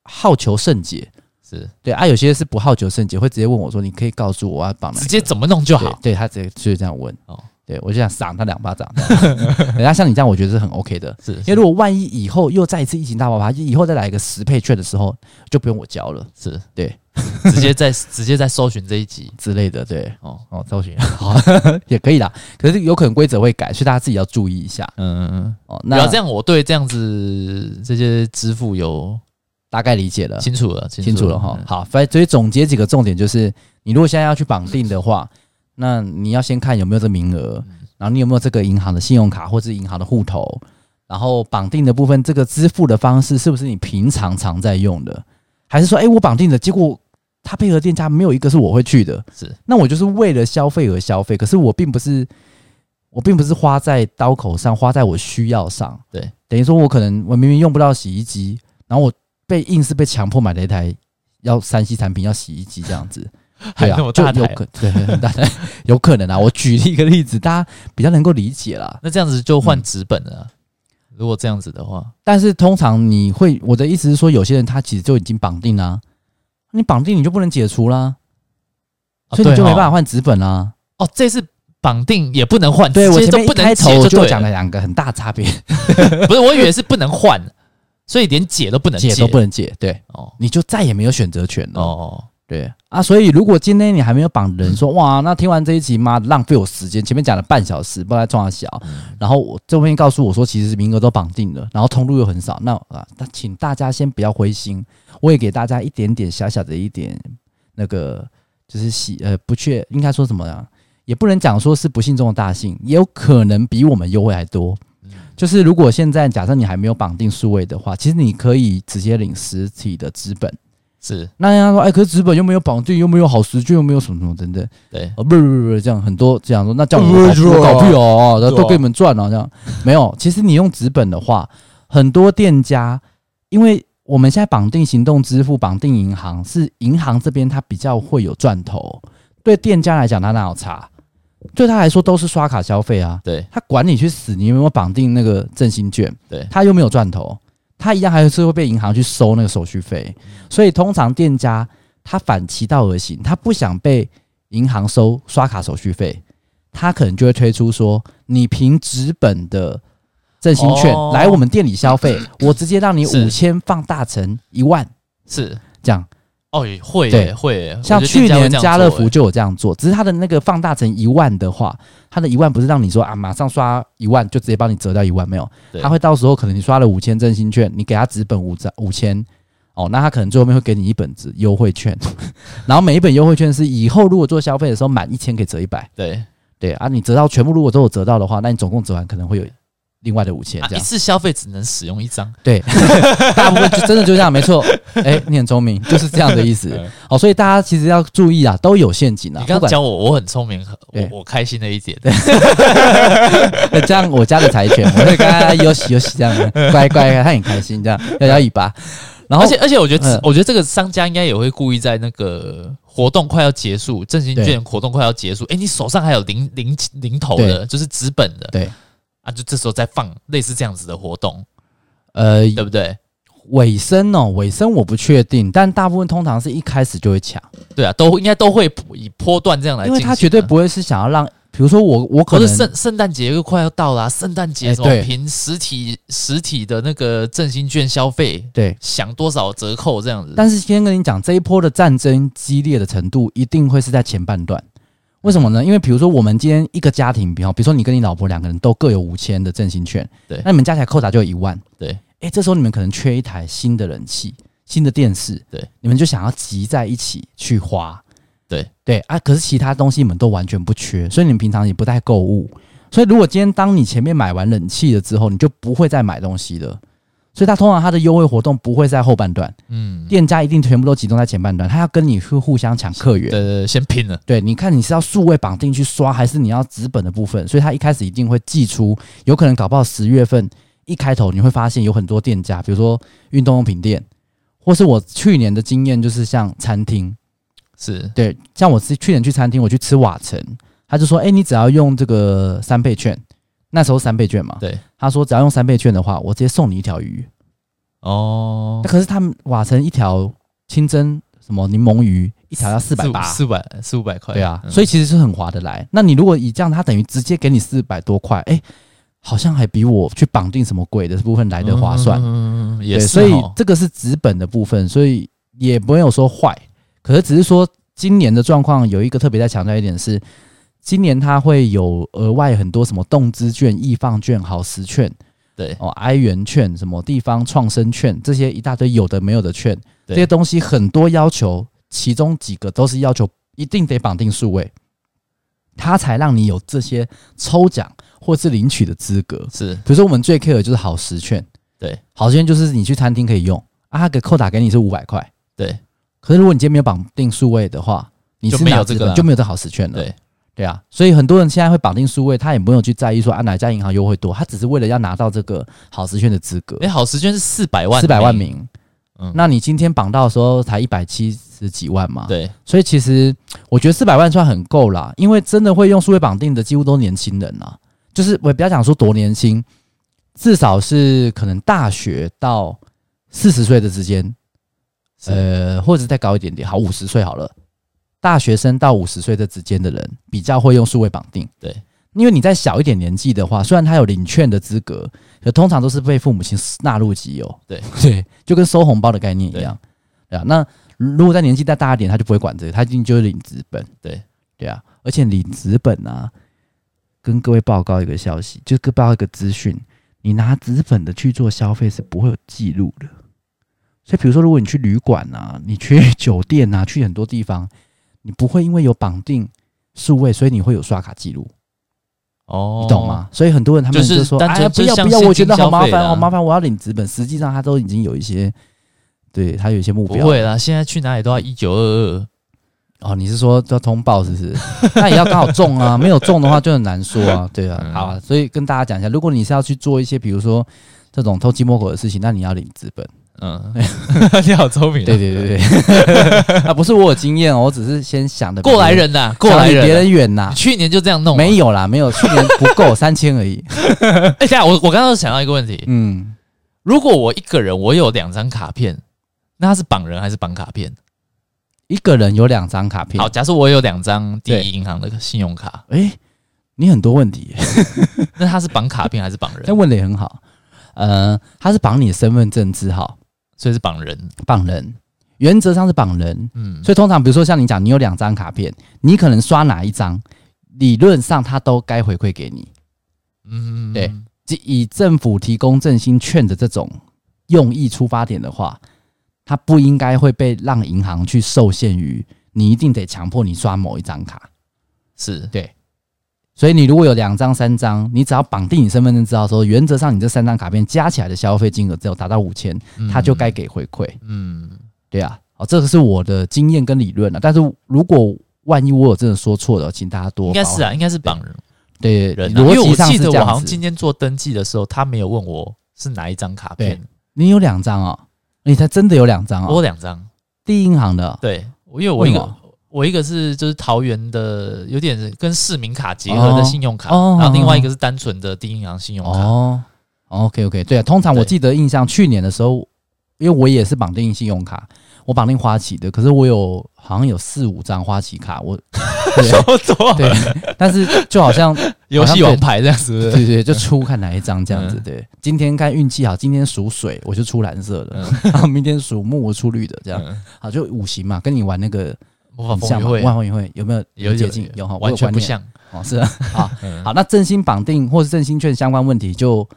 好求甚解。是对啊，有些是不好求甚解，会直接问我说：“你可以告诉我要绑哪？”直接怎么弄就好。对，对他直接就是这样问。哦，对我就想赏他两巴掌。人家像你这样，我觉得是很 OK 的。是，因为如果万一以后又再一次疫情大爆发，以后再来一个十倍券的时候，就不用我交了。是对，直接在直接在搜寻这一集之类的。对，哦哦，搜寻好 也可以啦。可是有可能规则会改，所以大家自己要注意一下。嗯嗯嗯。哦，那这样我对这样子这些支付有。大概理解了，清楚了，清楚了。哈。好，反正所以总结几个重点就是，你如果现在要去绑定的话，那你要先看有没有这名额，然后你有没有这个银行的信用卡或者银行的户头，然后绑定的部分，这个支付的方式是不是你平常常在用的，还是说，哎，我绑定的结果，他配合店家没有一个是我会去的，是，那我就是为了消费而消费，可是我并不是，我并不是花在刀口上，花在我需要上，对，等于说我可能我明明用不到洗衣机，然后我。被硬是被强迫买了一台要三 C 产品，要洗衣机这样子，对啊，就有可 对很大台，有可能啊。我举例一个例子，大家比较能够理解啦。那这样子就换纸本了。如果这样子的话，但是通常你会，我的意思是说，有些人他其实就已经绑定啦，你绑定你就不能解除啦，所以你就没办法换纸本啦。哦，这次绑定也不能换，对我前面一开头就讲了两个很大差别，不是，我以为是不能换。所以连解都不能解，解都不能解，对哦，你就再也没有选择权了哦。对啊，所以如果今天你还没有绑人，说哇，那听完这一集妈浪费我时间，前面讲了半小时，不知道装小，然后我这边告诉我说，其实名额都绑定了，然后通路又很少，那啊，那请大家先不要灰心，我也给大家一点点小小的一点那个，就是喜呃不确，应该说什么呀？也不能讲说是不幸中的大幸，也有可能比我们优惠还多。就是如果现在假设你还没有绑定数位的话，其实你可以直接领实体的资本。是，那人家说，哎，可是纸本又没有绑定，又没有好时券，又没有什么什么等等。对，哦，不是不是不是这样，很多这样说，那叫我们搞屁哦，然后都给你们赚了这样。没有，其实你用纸本的话，很多店家，因为我们现在绑定行动支付、绑定银行，是银行这边它比较会有赚头，对店家来讲，它哪有差？对他来说都是刷卡消费啊，对，他管你去死，你有没有绑定那个振兴券？对，他又没有赚头，他一样还是会被银行去收那个手续费。所以通常店家他反其道而行，他不想被银行收刷卡手续费，他可能就会推出说，你凭纸本的振兴券来我们店里消费，我直接让你五千放大成一万，是。这样。哦，也会对，会像去年家乐福就有这样做，只是他的那个放大成一万的话，他的一万不是让你说啊，马上刷一万就直接帮你折掉一万，没有，他会到时候可能你刷了五千真心券，你给他纸本五张五千，哦，那他可能最后面会给你一本子优惠券，然后每一本优惠券是以后如果做消费的时候满一千可以折一百。对。对啊，你折到全部如果都有折到的话，那你总共折完可能会有另外的五千。这样、啊、一次消费只能使用一张。对，大部分就真的就这样，没错。哎、欸，你很聪明，就是这样的意思。好，所以大家其实要注意啊，都有陷阱啊。你刚刚讲我，我很聪明，我我开心了一点。对，这样我家的柴犬，我会跟他游戏游戏这样，乖乖，他很开心，这样摇摇尾巴。然后，而且而且，我觉得，嗯、我觉得这个商家应该也会故意在那个活动快要结束，振兴券活动快要结束，哎，你手上还有零零零头的，就是纸本的，对啊，就这时候再放类似这样子的活动，呃，对不对？尾声哦，尾声我不确定，但大部分通常是一开始就会抢，对啊，都应该都会以波段这样来，因为他绝对不会是想要让。比如说我我可能圣圣诞节又快要到了，圣诞节什么凭实体实体的那个振兴券消费，对，享多少折扣这样子。但是先跟你讲，这一波的战争激烈的程度一定会是在前半段。为什么呢？因为比如说我们今天一个家庭，比方比如说你跟你老婆两个人都各有五千的振兴券，对，那你们加起来扣打就有一万，对。哎，这时候你们可能缺一台新的冷气、新的电视，对，你们就想要集在一起去花。对对啊，可是其他东西你们都完全不缺，所以你们平常也不太购物。所以如果今天当你前面买完冷气了之后，你就不会再买东西了。所以他通常他的优惠活动不会在后半段，嗯，店家一定全部都集中在前半段，他要跟你去互相抢客源，对对对，先拼了。对，你看你是要数位绑定去刷，还是你要纸本的部分？所以他一开始一定会寄出，有可能搞不好十月份一开头你会发现有很多店家，比如说运动用品店，或是我去年的经验就是像餐厅。是对，像我是去年去餐厅，我去吃瓦城，他就说：“哎、欸，你只要用这个三倍券，那时候三倍券嘛。”对，他说只要用三倍券的话，我直接送你一条鱼。哦，那可是他们瓦城一条清蒸什么柠檬鱼一条要四百八，四百四五百块。对啊，嗯、所以其实是很划得来。那你如果以这样，他等于直接给你四百多块，哎、欸，好像还比我去绑定什么鬼的部分来的划算。嗯，也是。所以这个是纸本的部分，所以也没有说坏。可是只是说，今年的状况有一个特别在强调一点是，今年它会有额外很多什么动资券、易放券、好时券，对。哦，哀元券、什么地方创生券，这些一大堆有的没有的券，这些东西很多要求，其中几个都是要求一定得绑定数位，它才让你有这些抽奖或是领取的资格。是，比如说我们最 care 的就是好时券，对，好时券就是你去餐厅可以用啊，他给扣打给你是五百块，对。可是如果你今天没有绑定数位的话，你是就没有这个就没有这好时券了。对对啊，所以很多人现在会绑定数位，他也不用去在意说啊哪家银行优惠多，他只是为了要拿到这个好时券的资格。哎，好时券是四百万，四百万名。嗯，那你今天绑到的时候才一百七十几万嘛？对，所以其实我觉得四百万算很够啦，因为真的会用数位绑定的几乎都是年轻人啊，就是我也不要讲说多年轻，至少是可能大学到四十岁的之间。呃，或者再高一点点，好，五十岁好了。大学生到五十岁这之间的人比较会用数位绑定，对，因为你在小一点年纪的话，虽然他有领券的资格，可通常都是被父母亲纳入集邮，对 对，就跟收红包的概念一样，对啊。那如果在年纪再大一点，他就不会管这个，他一定就是领资本，对对啊。而且领资本啊，跟各位报告一个消息，就报告一个资讯，你拿资本的去做消费是不会有记录的。所以，比如说，如果你去旅馆啊，你去酒店啊，去很多地方，你不会因为有绑定数位，所以你会有刷卡记录。哦，你懂吗？所以很多人他们就说：“哎呀，不要不要，我觉得好麻烦，好麻烦，我要领资本。”实际上，他都已经有一些，对他有一些目标。不会啦，现在去哪里都要一九二二。哦，你是说要通报是不是？那也要刚好中啊，没有中的话就很难说啊。对啊，好啊，所以跟大家讲一下，如果你是要去做一些，比如说这种偷鸡摸狗的事情，那你要领资本。嗯，你好聪明。对对对对，啊，不是我有经验哦，我只是先想的。过来人呐，过来人，别人远呐。去年就这样弄，没有啦，没有，去年不够三千而已。哎，等下我我刚刚想到一个问题，嗯，如果我一个人我有两张卡片，那他是绑人还是绑卡片？一个人有两张卡片。好，假设我有两张第一银行的信用卡，哎，你很多问题，那他是绑卡片还是绑人？他问的也很好，呃，他是绑你的身份证字号。所以是绑人，绑人，原则上是绑人。嗯，所以通常比如说像你讲，你有两张卡片，你可能刷哪一张，理论上他都该回馈给你。嗯，对，以政府提供振兴券的这种用意出发点的话，它不应该会被让银行去受限于你一定得强迫你刷某一张卡，是。对。所以你如果有两张、三张，你只要绑定你身份证字号的时候，原则上你这三张卡片加起来的消费金额只有达到五千，他就该给回馈。嗯，对啊，哦，这个是我的经验跟理论了。但是如果万一我有真的说错了，请大家多应该是啊，应该是绑人，对人、啊，因为我记得我好像今天做登记的时候，他没有问我是哪一张卡片。你有两张哦，你才真的有两张哦，我有两张，第一银行的，对，因为我一个。我一个是就是桃园的，有点跟市民卡结合的信用卡，哦、然后另外一个是单纯的第一银行信用卡。哦，OK OK，对啊，通常我记得印象去年的时候，因为我也是绑定信用卡，我绑定花旗的，可是我有好像有四五张花旗卡，我对，对，但是就好像 游戏王牌这样子，对，对对，就出看哪一张这样子，对，今天看运气好，今天属水我就出蓝色的，然后明天属木我出绿的，这样，好就五行嘛，跟你玩那个。魔法风云会，万红云会有没有有接近？有哈，完全不像哦，是啊，好，好，那振兴绑定或是振兴券相关问题，就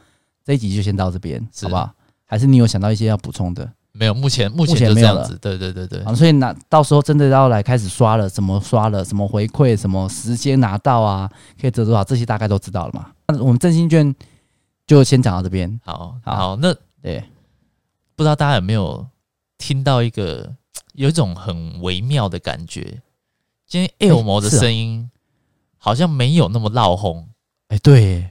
这一集就先到这边，好不好？还是你有想到一些要补充的？没有，目前目前没有了。对对对对，好，所以那到时候真的要来开始刷了，怎么刷了，什么回馈，什么时间拿到啊，可以折多少，这些大概都知道了嘛？那我们振兴券就先讲到这边。好好，那对，不知道大家有没有听到一个？有一种很微妙的感觉，今天 Elmo 的声音好像没有那么闹哄。哎，对，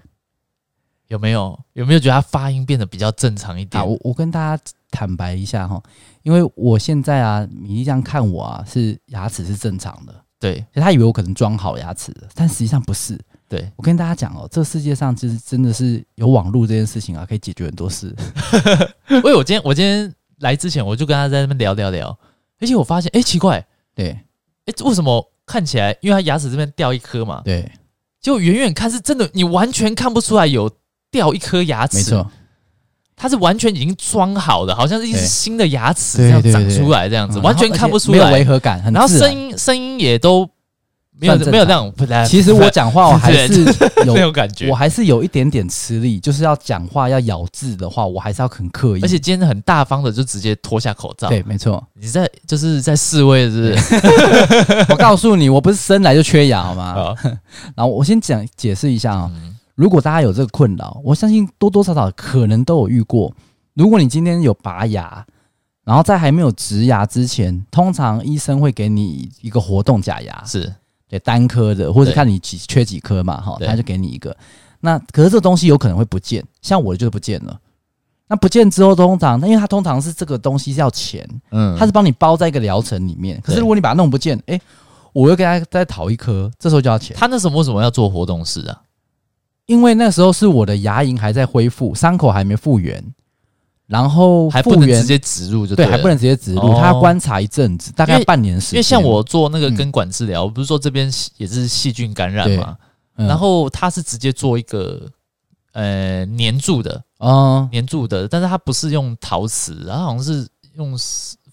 有没有？有没有觉得他发音变得比较正常一点？啊，我我跟大家坦白一下哈，因为我现在啊，米粒这样看我啊，是牙齿是正常的，对，他以为我可能装好牙齿了，但实际上不是。对，我跟大家讲哦，这世界上其实真的是有网络这件事情啊，可以解决很多事。因为我今天我今天来之前，我就跟他在那边聊聊聊。而且我发现，哎、欸，奇怪，对，哎、欸，为什么看起来，因为他牙齿这边掉一颗嘛，对，就远远看是真的，你完全看不出来有掉一颗牙齿，没错，它是完全已经装好的，好像是一只新的牙齿这样长出来，这样子，完全看不出来，没有违和感，很然后声音声音也都。没有没有那种，其实我讲话我还 是有那种感觉，我还是有一点点吃力，就是要讲话要咬字的话，我还是要很刻意。而且今天很大方的就直接脱下口罩。对，没错，你在就是在示威，是不是？我告诉你，我不是生来就缺牙，好吗？好 然后我先讲解释一下啊、喔，如果大家有这个困扰，我相信多多少少可能都有遇过。如果你今天有拔牙，然后在还没有植牙之前，通常医生会给你一个活动假牙，是。对单颗的，或者看你几缺几颗嘛，哈，他就给你一个。那可是这东西有可能会不见，像我的就是不见了。那不见之后，通常，因为它通常是这个东西是要钱，嗯，它是帮你包在一个疗程里面。可是如果你把它弄不见，哎，我又给他再讨一颗，这时候就要钱。他那时候为什么要做活动式啊？因为那时候是我的牙龈还在恢复，伤口还没复原。然后还不能直接植入，就对，还不能直接植入，他要观察一阵子，大概半年时间。因为像我做那个根管治疗，不是说这边也是细菌感染嘛，然后他是直接做一个呃粘住的哦，粘住的，但是他不是用陶瓷，然后好像是用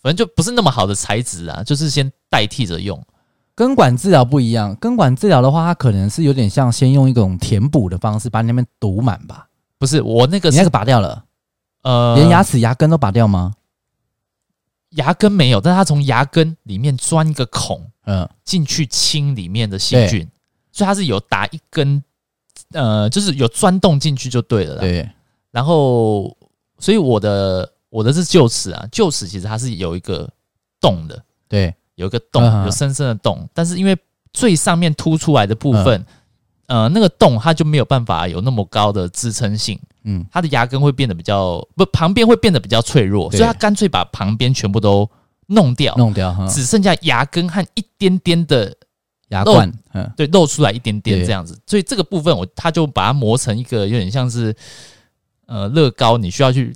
反正就不是那么好的材质啊，就是先代替着用。根管治疗不一样，根管治疗的话，它可能是有点像先用一种填补的方式把你那边堵满吧？不是，我那个你那个拔掉了。呃，连牙齿牙根都拔掉吗？牙根没有，但是他从牙根里面钻一个孔，嗯，进去清里面的细菌，所以他是有打一根，呃，就是有钻洞进去就对了啦。对，然后，所以我的我的是臼齿啊，臼齿其实它是有一个洞的，对，有一个洞，有深深的洞，但是因为最上面凸出来的部分，呃，那个洞它就没有办法有那么高的支撑性。嗯，它的牙根会变得比较不，旁边会变得比较脆弱，所以它干脆把旁边全部都弄掉，弄掉，只剩下牙根和一点点的牙冠，对，露出来一点点这样子。所以这个部分我它就把它磨成一个有点像是呃乐高，你需要去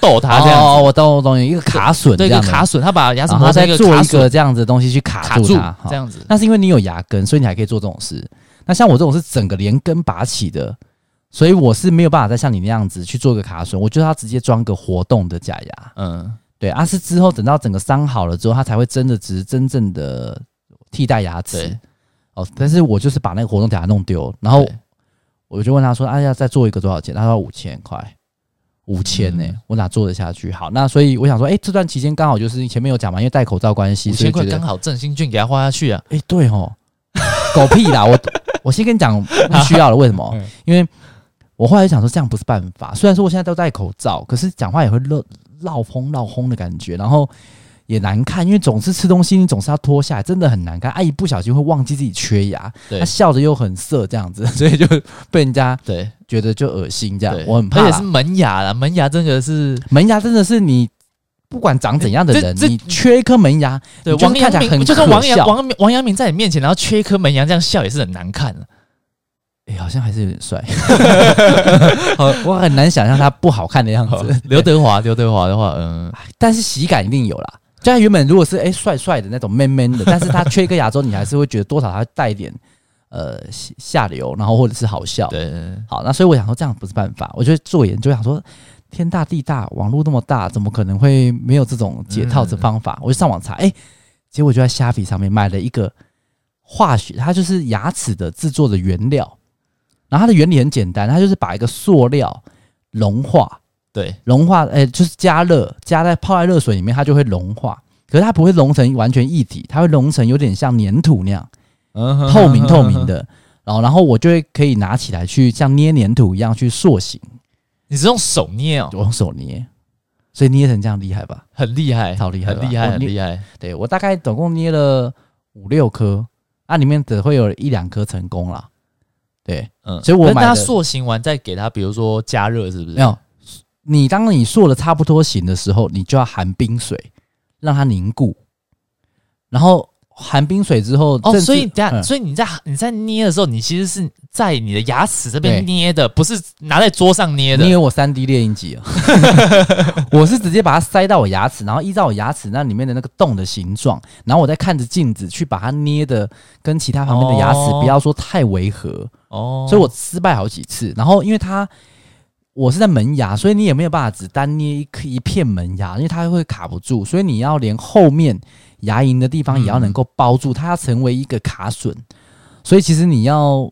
逗它这样。哦，我懂我懂，一个卡榫，对，一个卡榫，他把牙齿磨成一个做一个这样子的东西去卡住它，这样子。那是因为你有牙根，所以你还可以做这种事。那像我这种是整个连根拔起的。所以我是没有办法再像你那样子去做个卡榫，我觉得他直接装个活动的假牙，嗯，对，啊是之后等到整个伤好了之后，他才会真的只是真正的替代牙齿，哦，但是我就是把那个活动假牙弄丢，然后我就问他说，哎呀，再做一个多少钱？他说五千块，五千呢，我哪做得下去？好，那所以我想说，哎、欸，这段期间刚好就是前面有讲嘛，因为戴口罩关系，五千块刚好振兴券给他花下去啊。哎、欸，对哦，狗屁啦！我我先跟你讲 不需要了，为什么？因为我后来想说这样不是办法。虽然说我现在都戴口罩，可是讲话也会漏漏风漏风的感觉，然后。也难看，因为总是吃东西，你总是要脱下来，真的很难看。阿姨不小心会忘记自己缺牙，她笑着又很色，这样子，所以就被人家对觉得就恶心这样。我很怕，而且是门牙啦，门牙真的是门牙，真的是你不管长怎样的人，你缺一颗门牙，对，王阳明就跟王阳王王阳明在你面前，然后缺一颗门牙，这样笑也是很难看的。哎，好像还是有点帅，我很难想象他不好看的样子。刘德华，刘德华的话，嗯，但是喜感一定有啦。就他原本如果是哎帅帅的那种 man man 的，但是他缺一个牙之后，你还是会觉得多少他带一点呃下流，然后或者是好笑。对，好，那所以我想说这样不是办法。我觉得做研究想说天大地大，网络那么大，怎么可能会没有这种解套的方法？我就上网查，诶，结果就在虾皮上面买了一个化学，它就是牙齿的制作的原料，然后它的原理很简单，它就是把一个塑料融化。对，融化，哎、欸，就是加热，加在泡在热水里面，它就会融化。可是它不会融成完全一体，它会融成有点像粘土那样，嗯，透明透明的。然后，然后我就会可以拿起来去像捏粘土一样去塑形。你是用手捏哦？我用手捏，所以捏成这样厉害吧？很厉害，超厉害，很厉害，很厉害。对，我大概总共捏了五六颗，那、啊、里面只会有一两颗成功了。对，嗯，所以我买它塑形完再给它，比如说加热，是不是？没有。你当你塑的差不多形的时候，你就要含冰水让它凝固，然后含冰水之后，哦，所以这样，嗯、所以你在你在捏的时候，你其实是在你的牙齿这边捏的，不是拿在桌上捏的。因为我三 D 猎鹰机啊，我是直接把它塞到我牙齿，然后依照我牙齿那里面的那个洞的形状，然后我再看着镜子去把它捏的跟其他旁边的牙齿不要说太违和哦，所以我失败好几次，然后因为它。我是在门牙，所以你也没有办法只单捏一颗一片门牙，因为它会卡不住，所以你要连后面牙龈的地方也要能够包住，它要成为一个卡榫。所以其实你要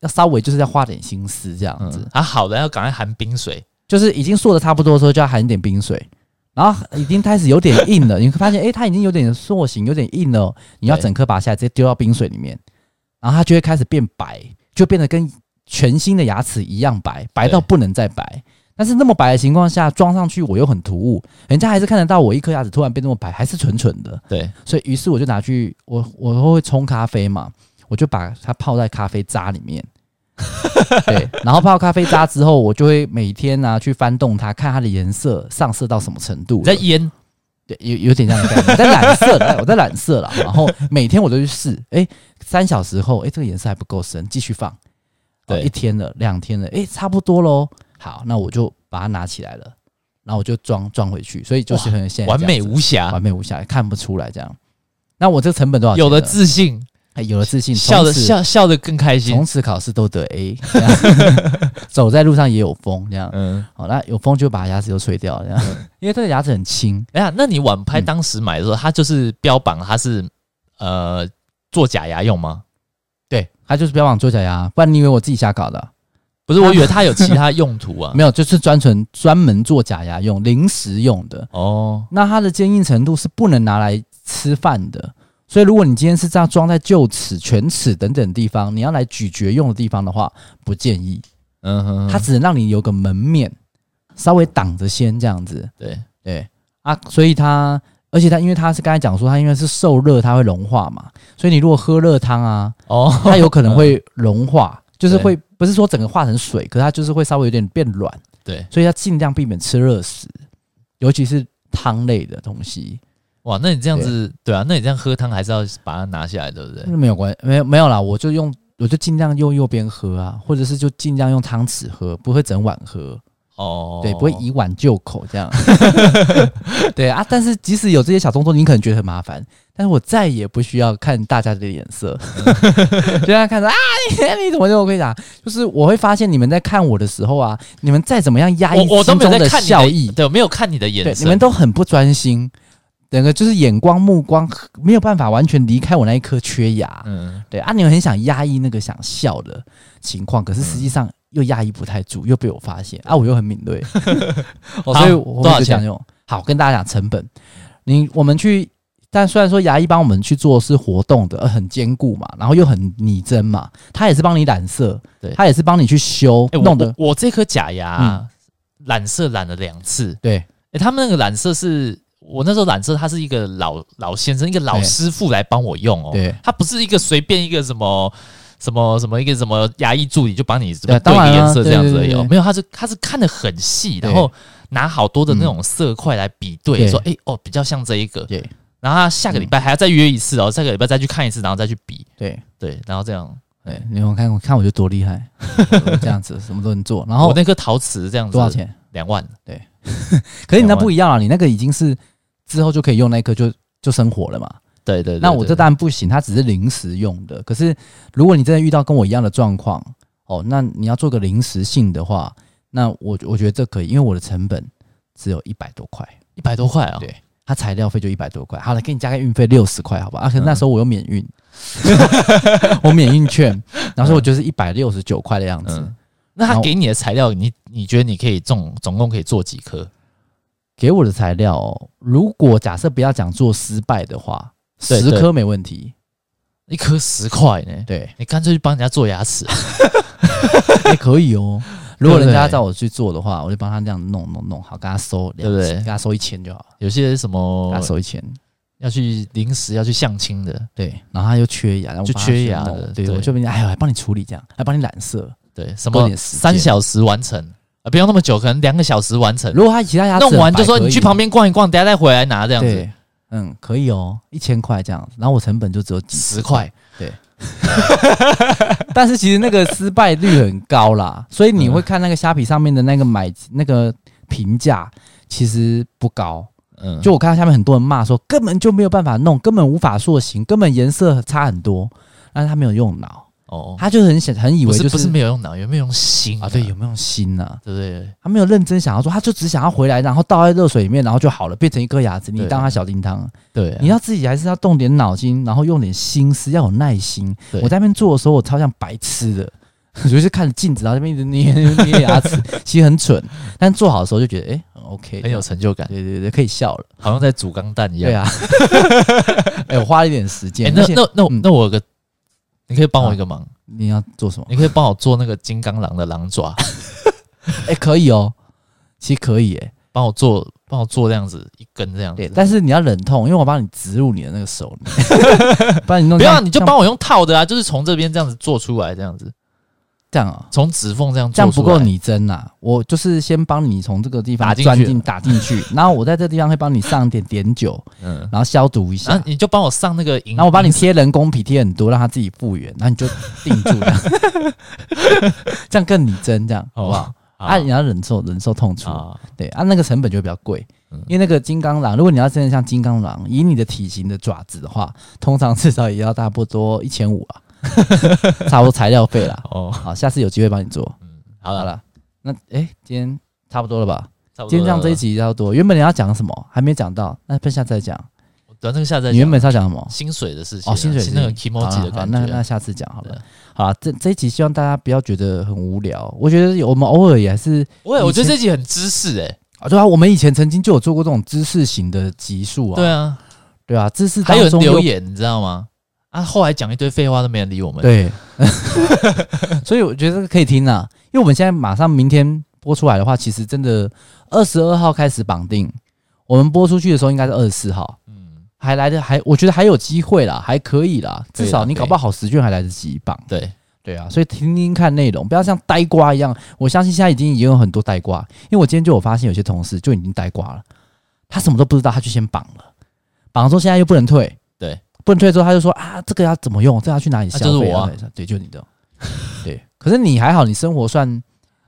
要稍微就是要花点心思这样子。嗯、啊，好的，要赶快含冰水，就是已经塑的差不多的时候就要含一点冰水，然后已经开始有点硬了，你会发现，诶、欸，它已经有点塑形，有点硬了，你要整颗拔下来直接丢到冰水里面，然后它就会开始变白，就变得跟。全新的牙齿一样白，白到不能再白。但是那么白的情况下装上去，我又很突兀，人家还是看得到我一颗牙齿突然变那么白，还是蠢蠢的。对，所以于是我就拿去，我我都会冲咖啡嘛，我就把它泡在咖啡渣里面。对，然后泡咖啡渣之后，我就会每天呢、啊、去翻动它，看它的颜色上色到什么程度。在腌，对，有有点这样的感觉，在染色，我在染色了。然后每天我都去试，哎、欸，三小时后，哎、欸，这个颜色还不够深，继续放。对，一天了，两天了，诶，差不多喽。好，那我就把它拿起来了，然后我就装装回去，所以就是很现完美无瑕，完美无瑕，看不出来这样。那我这个成本多少钱？有了自信，哎，有了自信，笑的笑笑得更开心，从此考试都得 A，走在路上也有风，这样。嗯，好，那有风就把牙齿都吹掉，这样，因为这个牙齿很轻。哎呀，那你晚拍当时买的时候，它就是标榜它是呃做假牙用吗？对，他就是标榜做假牙，不然你以为我自己瞎搞的？不是，我以为它有其他用途啊。没有，就是专纯专门做假牙用，临时用的。哦，那它的坚硬程度是不能拿来吃饭的，所以如果你今天是这样装在臼齿、犬齿等等地方，你要来咀嚼用的地方的话，不建议。嗯哼，哼，它只能让你有个门面，稍微挡着先这样子。对对啊，所以它。而且它因为它是刚才讲说它因为是受热它会融化嘛，所以你如果喝热汤啊，哦，它有可能会融化，就是会不是说整个化成水，可是它就是会稍微有点变软，对，所以要尽量避免吃热食，尤其是汤类的东西。哇，那你这样子对，对啊，那你这样喝汤还是要把它拿下来，对不对？那没有关系，没有没有啦，我就用我就尽量用右边喝啊，或者是就尽量用汤匙喝，不会整碗喝。哦，对，不会以碗就口这样。对啊，但是即使有这些小动作，你可能觉得很麻烦。但是我再也不需要看大家的脸色，就在看着啊，你怎么就我跟你讲，就是我会发现你们在看我的时候啊，你们再怎么样压抑心中的笑意，对，没有看你的眼神，你们都很不专心，整个就是眼光目光没有办法完全离开我那一颗缺牙。嗯，对啊，你们很想压抑那个想笑的情况，可是实际上。又压抑不太住，又被我发现啊，我又很敏锐，所以我多少钱？用？好，跟大家讲成本，你我们去。但虽然说牙医帮我们去做是活动的，呃，很坚固嘛，然后又很拟真嘛，他也是帮你染色，对，他也是帮你去修，欸、弄的。我，我这颗假牙染、嗯、色染了两次，对，哎、欸，他们那个染色是我那时候染色，他是一个老老先生，一个老师傅来帮我用哦，对，他不是一个随便一个什么什么什么一个什么牙医助理就帮你对对颜色这样子有，没有，他是他是看的很细，然后拿好多的那种色块来比对，说哎、欸、哦比较像这一个，对。然后他下个礼拜还要再约一次哦，下个礼拜再去看一次，然后再去比。对对，然后这样，对，你有看我看我就多厉害，这样子什么都能做。然后我那颗陶瓷这样子多少钱？两万。对，可是你那不一样啊，你那个已经是之后就可以用那颗就就生活了嘛。对对，对。那我这当然不行，它只是临时用的。可是如果你真的遇到跟我一样的状况哦，那你要做个临时性的话，那我我觉得这可以，因为我的成本只有一百多块，一百多块啊。对。它材料费就一百多块，好了，给你加个运费六十块，好吧？啊，那时候我又免运，嗯、我免运券，然后说我就是一百六十九块的样子。嗯、那他给你的材料，你你觉得你可以总总共可以做几颗？给我的材料、哦，如果假设不要讲做失败的话，十颗没问题，一颗十块呢？对，你干脆去帮人家做牙齿，也可以哦。如果人家找我去做的话，我就帮他这样弄弄弄好，跟他收，对不对？给他收一千就好。有些什么，给他收一千，要去临时要去相亲的，对。然后他又缺牙，然后就缺牙的，对，我就帮你，哎呦，还帮你处理这样，还帮你染色，对，什么三小时完成啊？不用那么久，可能两个小时完成。如果他其他牙弄完，就说你去旁边逛一逛，等下再回来拿这样子。嗯，可以哦，一千块这样子，然后我成本就只有几十块，对。但是其实那个失败率很高啦，所以你会看那个虾皮上面的那个买那个评价其实不高。嗯，就我看到下面很多人骂说根本就没有办法弄，根本无法塑形，根本颜色差很多，但是他没有用脑。哦，他就很想很以为就是不是没有用脑，有没有用心啊？对，有没有用心呢？对不对？他没有认真想要做，他就只想要回来，然后倒在热水里面，然后就好了，变成一颗牙齿。你当他小叮当，对，你要自己还是要动点脑筋，然后用点心思，要有耐心。我在那边做的时候，我超像白痴的，就是看着镜子，然后这边一直捏捏牙齿，其实很蠢。但做好的时候就觉得，哎，很 OK，很有成就感。对对对，可以笑了，好像在煮钢蛋一样。对啊，哎，我花了一点时间。那那那那我有个，你可以帮我一个忙。你要做什么？你可以帮我做那个金刚狼的狼爪，哎、欸，可以哦，其实可以哎，帮我做，帮我做这样子一根这样子。对，但是你要忍痛，因为我帮你植入你的那个手里，帮你弄。不要，你就帮我用套的啊，就是从这边这样子做出来，这样子。这样啊，从指缝这样，这样不够拟真呐。我就是先帮你从这个地方钻进打进去，然后我在这个地方会帮你上点碘酒，嗯，然后消毒一下。你就帮我上那个，然后我帮你贴人工皮，贴很多，让它自己复原。然后你就定住，这样，这样更你真，这样好不好？啊，你要忍受忍受痛楚，对啊，那个成本就会比较贵，因为那个金刚狼，如果你要真的像金刚狼，以你的体型的爪子的话，通常至少也要差不多一千五啊。差不多材料费啦。哦，好，下次有机会帮你做。嗯，好了，那哎、欸，今天差不多了吧？差不多。今天这样这一集差不多。原本你要讲什么？还没讲到，那等下再讲。等那个下次再讲。你原本是要讲什么？薪水的事情。哦，薪水那个 kimochi 的感觉。那那下次讲好了。好了，这这一集希望大家不要觉得很无聊。我觉得我们偶尔也还是，我我觉得这集很知识哎。啊，对啊，我们以前曾经就有做过这种知识型的集数啊。对啊，对啊，知识还有人留言，你知道吗？啊！后来讲一堆废话都没人理我们。对，所以我觉得可以听啊，因为我们现在马上明天播出来的话，其实真的二十二号开始绑定，我们播出去的时候应该是二十四号。嗯，还来得还，我觉得还有机会啦，还可以啦，至少你搞不好十卷还来得及绑。对对啊，所以听听看内容，不要像呆瓜一样。我相信现在已经已经有很多呆瓜，因为我今天就有发现有些同事就已经呆瓜了，他什么都不知道，他就先绑了，绑了之后现在又不能退。对。不能退之后，他就说啊，这个要怎么用？这个、要去哪里消费？啊就是我啊、对，就你的。对，可是你还好，你生活算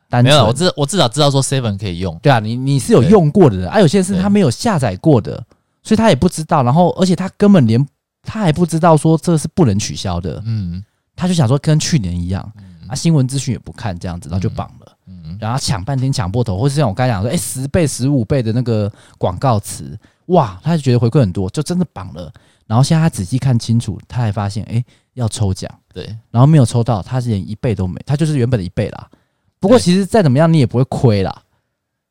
单纯。没有，我至我至少知道说 Seven 可以用。对啊，你你是有用过的人，啊，有些是他没有下载过的，所以他也不知道。然后，而且他根本连他还不知道说这是不能取消的。嗯，他就想说跟去年一样，啊，新闻资讯也不看这样子，然后就绑了。嗯，然后抢半天抢破头，或是像我刚才讲说，哎，十倍、十五倍的那个广告词，哇，他就觉得回馈很多，就真的绑了。然后现在他仔细看清楚，他还发现，哎，要抽奖，对，然后没有抽到，他是连一倍都没，他就是原本的一倍啦，不过其实再怎么样，你也不会亏啦。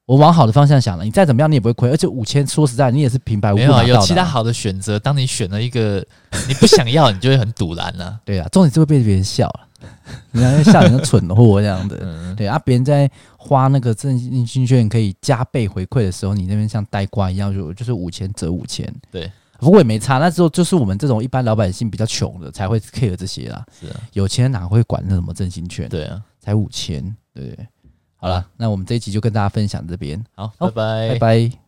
我往好的方向想了，你再怎么样，你也不会亏。而且五千，说实在，你也是平白无故拿到的。没有，有其他好的选择。当你选了一个 你不想要，你就会很堵然了。对啊，重点是会被别人笑了，你看笑你个蠢货这样的。嗯、对啊，别人在花那个振兴券券可以加倍回馈的时候，你那边像呆瓜一样，就就是五千折五千。对，不过也没差。那时候就是我们这种一般老百姓比较穷的才会 care 这些啦。是啊，有钱人哪会管那什么振兴券？对啊，才五千，对。好了，那我们这一集就跟大家分享这边。好，拜拜，拜拜。